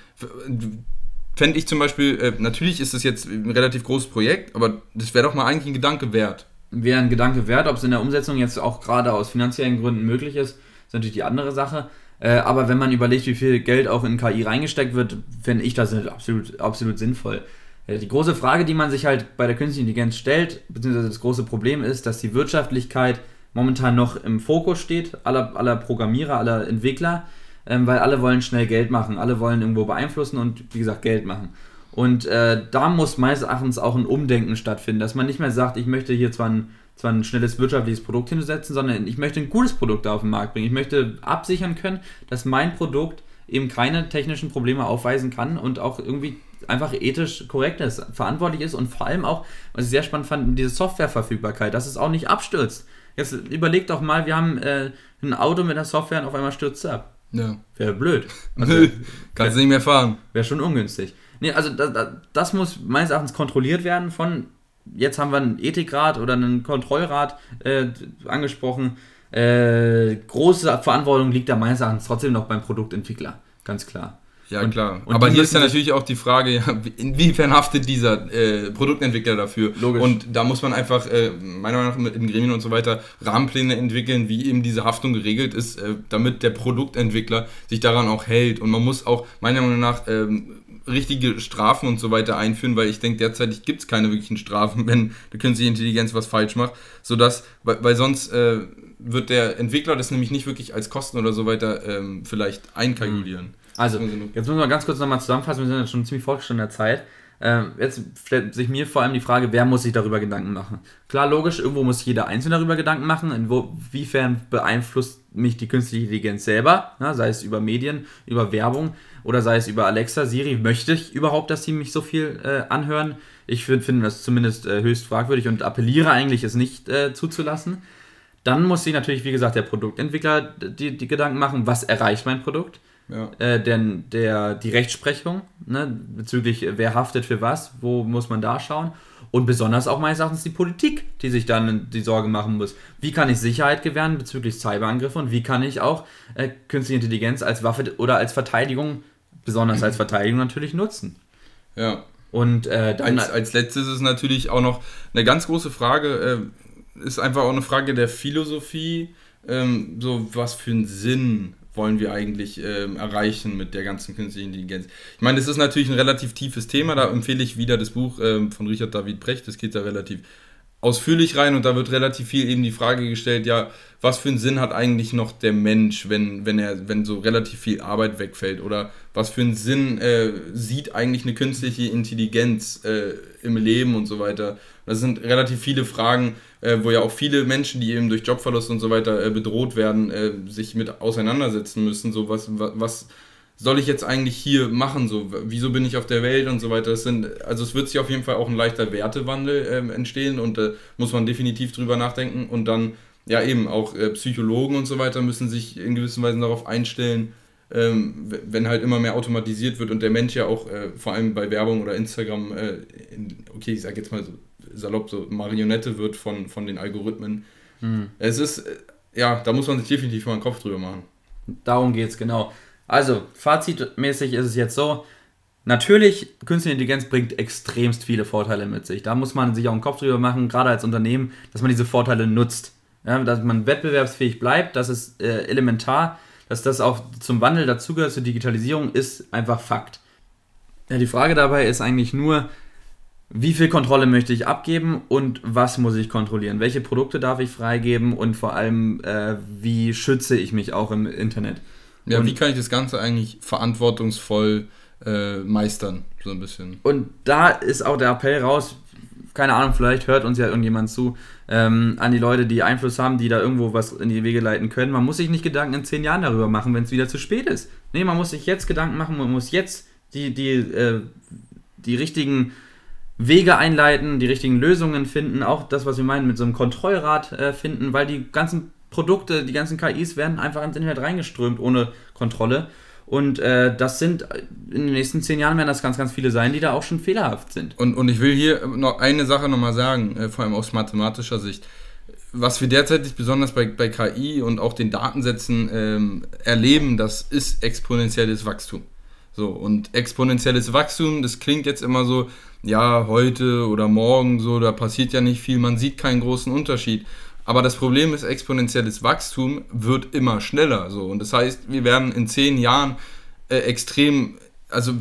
fände ich zum Beispiel, äh, natürlich ist das jetzt ein relativ großes Projekt, aber das wäre doch mal eigentlich ein Gedanke wert. Wäre ein Gedanke wert, ob es in der Umsetzung jetzt auch gerade aus finanziellen Gründen möglich ist, ist natürlich die andere Sache. Äh, aber wenn man überlegt, wie viel Geld auch in KI reingesteckt wird, finde ich das absolut, absolut sinnvoll. Äh, die große Frage, die man sich halt bei der künstlichen Intelligenz stellt, beziehungsweise das große Problem ist, dass die Wirtschaftlichkeit momentan noch im Fokus steht, aller, aller Programmierer, aller Entwickler, ähm, weil alle wollen schnell Geld machen, alle wollen irgendwo beeinflussen und wie gesagt Geld machen. Und äh, da muss meines Erachtens auch ein Umdenken stattfinden, dass man nicht mehr sagt, ich möchte hier zwar ein, zwar ein schnelles wirtschaftliches Produkt hinsetzen, sondern ich möchte ein gutes Produkt auf den Markt bringen. Ich möchte absichern können, dass mein Produkt eben keine technischen Probleme aufweisen kann und auch irgendwie einfach ethisch korrekt ist, verantwortlich ist und vor allem auch, was ich sehr spannend fand, diese Softwareverfügbarkeit, dass es auch nicht abstürzt. Jetzt überlegt doch mal, wir haben äh, ein Auto mit einer Software und auf einmal stürzt es ab. Ja. Wäre blöd. Also, Kannst du nicht mehr fahren. Wäre schon ungünstig. Nee, also das, das muss meines Erachtens kontrolliert werden von, jetzt haben wir einen Ethikrat oder einen Kontrollrat äh, angesprochen. Äh, große Verantwortung liegt da meines Erachtens trotzdem noch beim Produktentwickler, ganz klar. Ja, und, klar. Und Aber hier ist ja natürlich auch die Frage, ja, inwiefern haftet dieser äh, Produktentwickler dafür? Logisch. Und da muss man einfach, äh, meiner Meinung nach, mit den Gremien und so weiter Rahmenpläne entwickeln, wie eben diese Haftung geregelt ist, äh, damit der Produktentwickler sich daran auch hält. Und man muss auch, meiner Meinung nach, ähm, richtige Strafen und so weiter einführen, weil ich denke, derzeitig gibt es keine wirklichen Strafen, wenn die künstliche Intelligenz was falsch macht, sodass, weil, weil sonst äh, wird der Entwickler das nämlich nicht wirklich als Kosten oder so weiter ähm, vielleicht einkalkulieren. Also, jetzt müssen wir ganz kurz nochmal zusammenfassen, wir sind jetzt schon ziemlich fortgeschritten in der Zeit. Ähm, jetzt stellt sich mir vor allem die Frage, wer muss sich darüber Gedanken machen? Klar, logisch, irgendwo muss jeder Einzelne darüber Gedanken machen, inwiefern beeinflusst mich die künstliche Intelligenz selber, na, sei es über Medien, über Werbung oder sei es über Alexa, Siri. Möchte ich überhaupt, dass sie mich so viel äh, anhören? Ich finde find das zumindest äh, höchst fragwürdig und appelliere eigentlich, es nicht äh, zuzulassen. Dann muss sich natürlich, wie gesagt, der Produktentwickler die, die Gedanken machen, was erreicht mein Produkt? Ja. Äh, denn der, die Rechtsprechung ne, bezüglich äh, wer haftet für was, wo muss man da schauen. Und besonders auch meines Erachtens die Politik, die sich dann die Sorge machen muss. Wie kann ich Sicherheit gewähren bezüglich Cyberangriffe und wie kann ich auch äh, künstliche Intelligenz als Waffe oder als Verteidigung, besonders als Verteidigung natürlich nutzen. Ja. Und äh, dann, als, als letztes ist natürlich auch noch eine ganz große Frage, äh, ist einfach auch eine Frage der Philosophie, ähm, so was für einen Sinn wollen wir eigentlich ähm, erreichen mit der ganzen künstlichen Intelligenz. Ich meine, es ist natürlich ein relativ tiefes Thema, da empfehle ich wieder das Buch ähm, von Richard David Brecht, das geht da relativ ausführlich rein und da wird relativ viel eben die Frage gestellt, ja, was für einen Sinn hat eigentlich noch der Mensch, wenn, wenn er, wenn so relativ viel Arbeit wegfällt? Oder was für einen Sinn äh, sieht eigentlich eine künstliche Intelligenz äh, im Leben und so weiter? Das sind relativ viele Fragen, äh, wo ja auch viele Menschen, die eben durch Jobverlust und so weiter äh, bedroht werden, äh, sich mit auseinandersetzen müssen. So, was, was soll ich jetzt eigentlich hier machen? So, wieso bin ich auf der Welt und so weiter? Das sind, also es wird sich auf jeden Fall auch ein leichter Wertewandel ähm, entstehen und da muss man definitiv drüber nachdenken und dann ja eben auch äh, Psychologen und so weiter müssen sich in gewisser Weise darauf einstellen, ähm, wenn halt immer mehr automatisiert wird und der Mensch ja auch äh, vor allem bei Werbung oder Instagram, äh, in, okay, ich sag jetzt mal so salopp so Marionette wird von, von den Algorithmen. Hm. Es ist, äh, ja, da muss man sich definitiv mal einen Kopf drüber machen. Darum geht es, genau. Also, fazitmäßig ist es jetzt so, natürlich, künstliche Intelligenz bringt extremst viele Vorteile mit sich. Da muss man sich auch einen Kopf drüber machen, gerade als Unternehmen, dass man diese Vorteile nutzt. Ja, dass man wettbewerbsfähig bleibt, das ist äh, elementar. Dass das auch zum Wandel dazugehört, zur Digitalisierung, ist einfach Fakt. Ja, die Frage dabei ist eigentlich nur, wie viel Kontrolle möchte ich abgeben und was muss ich kontrollieren? Welche Produkte darf ich freigeben und vor allem, äh, wie schütze ich mich auch im Internet? Ja, und wie kann ich das Ganze eigentlich verantwortungsvoll äh, meistern, so ein bisschen? Und da ist auch der Appell raus, keine Ahnung, vielleicht hört uns ja irgendjemand zu, ähm, an die Leute, die Einfluss haben, die da irgendwo was in die Wege leiten können. Man muss sich nicht Gedanken in zehn Jahren darüber machen, wenn es wieder zu spät ist. Nee, man muss sich jetzt Gedanken machen, man muss jetzt die, die, äh, die richtigen Wege einleiten, die richtigen Lösungen finden, auch das, was wir meinen, mit so einem Kontrollrat äh, finden, weil die ganzen Produkte, die ganzen KIs werden einfach ins Internet reingeströmt ohne Kontrolle. Und äh, das sind in den nächsten zehn Jahren werden das ganz, ganz viele sein, die da auch schon fehlerhaft sind. Und, und ich will hier noch eine Sache nochmal sagen, äh, vor allem aus mathematischer Sicht. Was wir derzeit besonders bei, bei KI und auch den Datensätzen ähm, erleben, das ist exponentielles Wachstum. So, und exponentielles Wachstum, das klingt jetzt immer so, ja, heute oder morgen, so, da passiert ja nicht viel, man sieht keinen großen Unterschied. Aber das Problem ist, exponentielles Wachstum wird immer schneller. So. Und das heißt, wir werden in zehn Jahren äh, extrem, also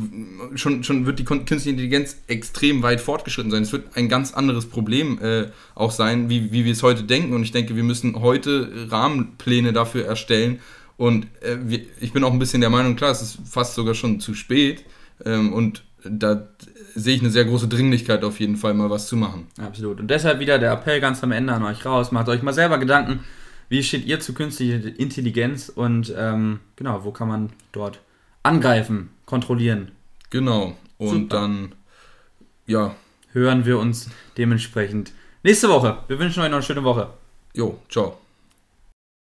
schon, schon wird die künstliche Intelligenz extrem weit fortgeschritten sein. Es wird ein ganz anderes Problem äh, auch sein, wie, wie wir es heute denken. Und ich denke, wir müssen heute Rahmenpläne dafür erstellen. Und äh, wir, ich bin auch ein bisschen der Meinung, klar, es ist fast sogar schon zu spät. Ähm, und da sehe ich eine sehr große Dringlichkeit auf jeden Fall mal was zu machen. Absolut. Und deshalb wieder der Appell ganz am Ende an euch raus. Macht euch mal selber Gedanken, wie steht ihr zu künstlicher Intelligenz und ähm, genau, wo kann man dort angreifen, kontrollieren. Genau. Und Super. dann, ja. Hören wir uns dementsprechend nächste Woche. Wir wünschen euch noch eine schöne Woche. Jo, ciao.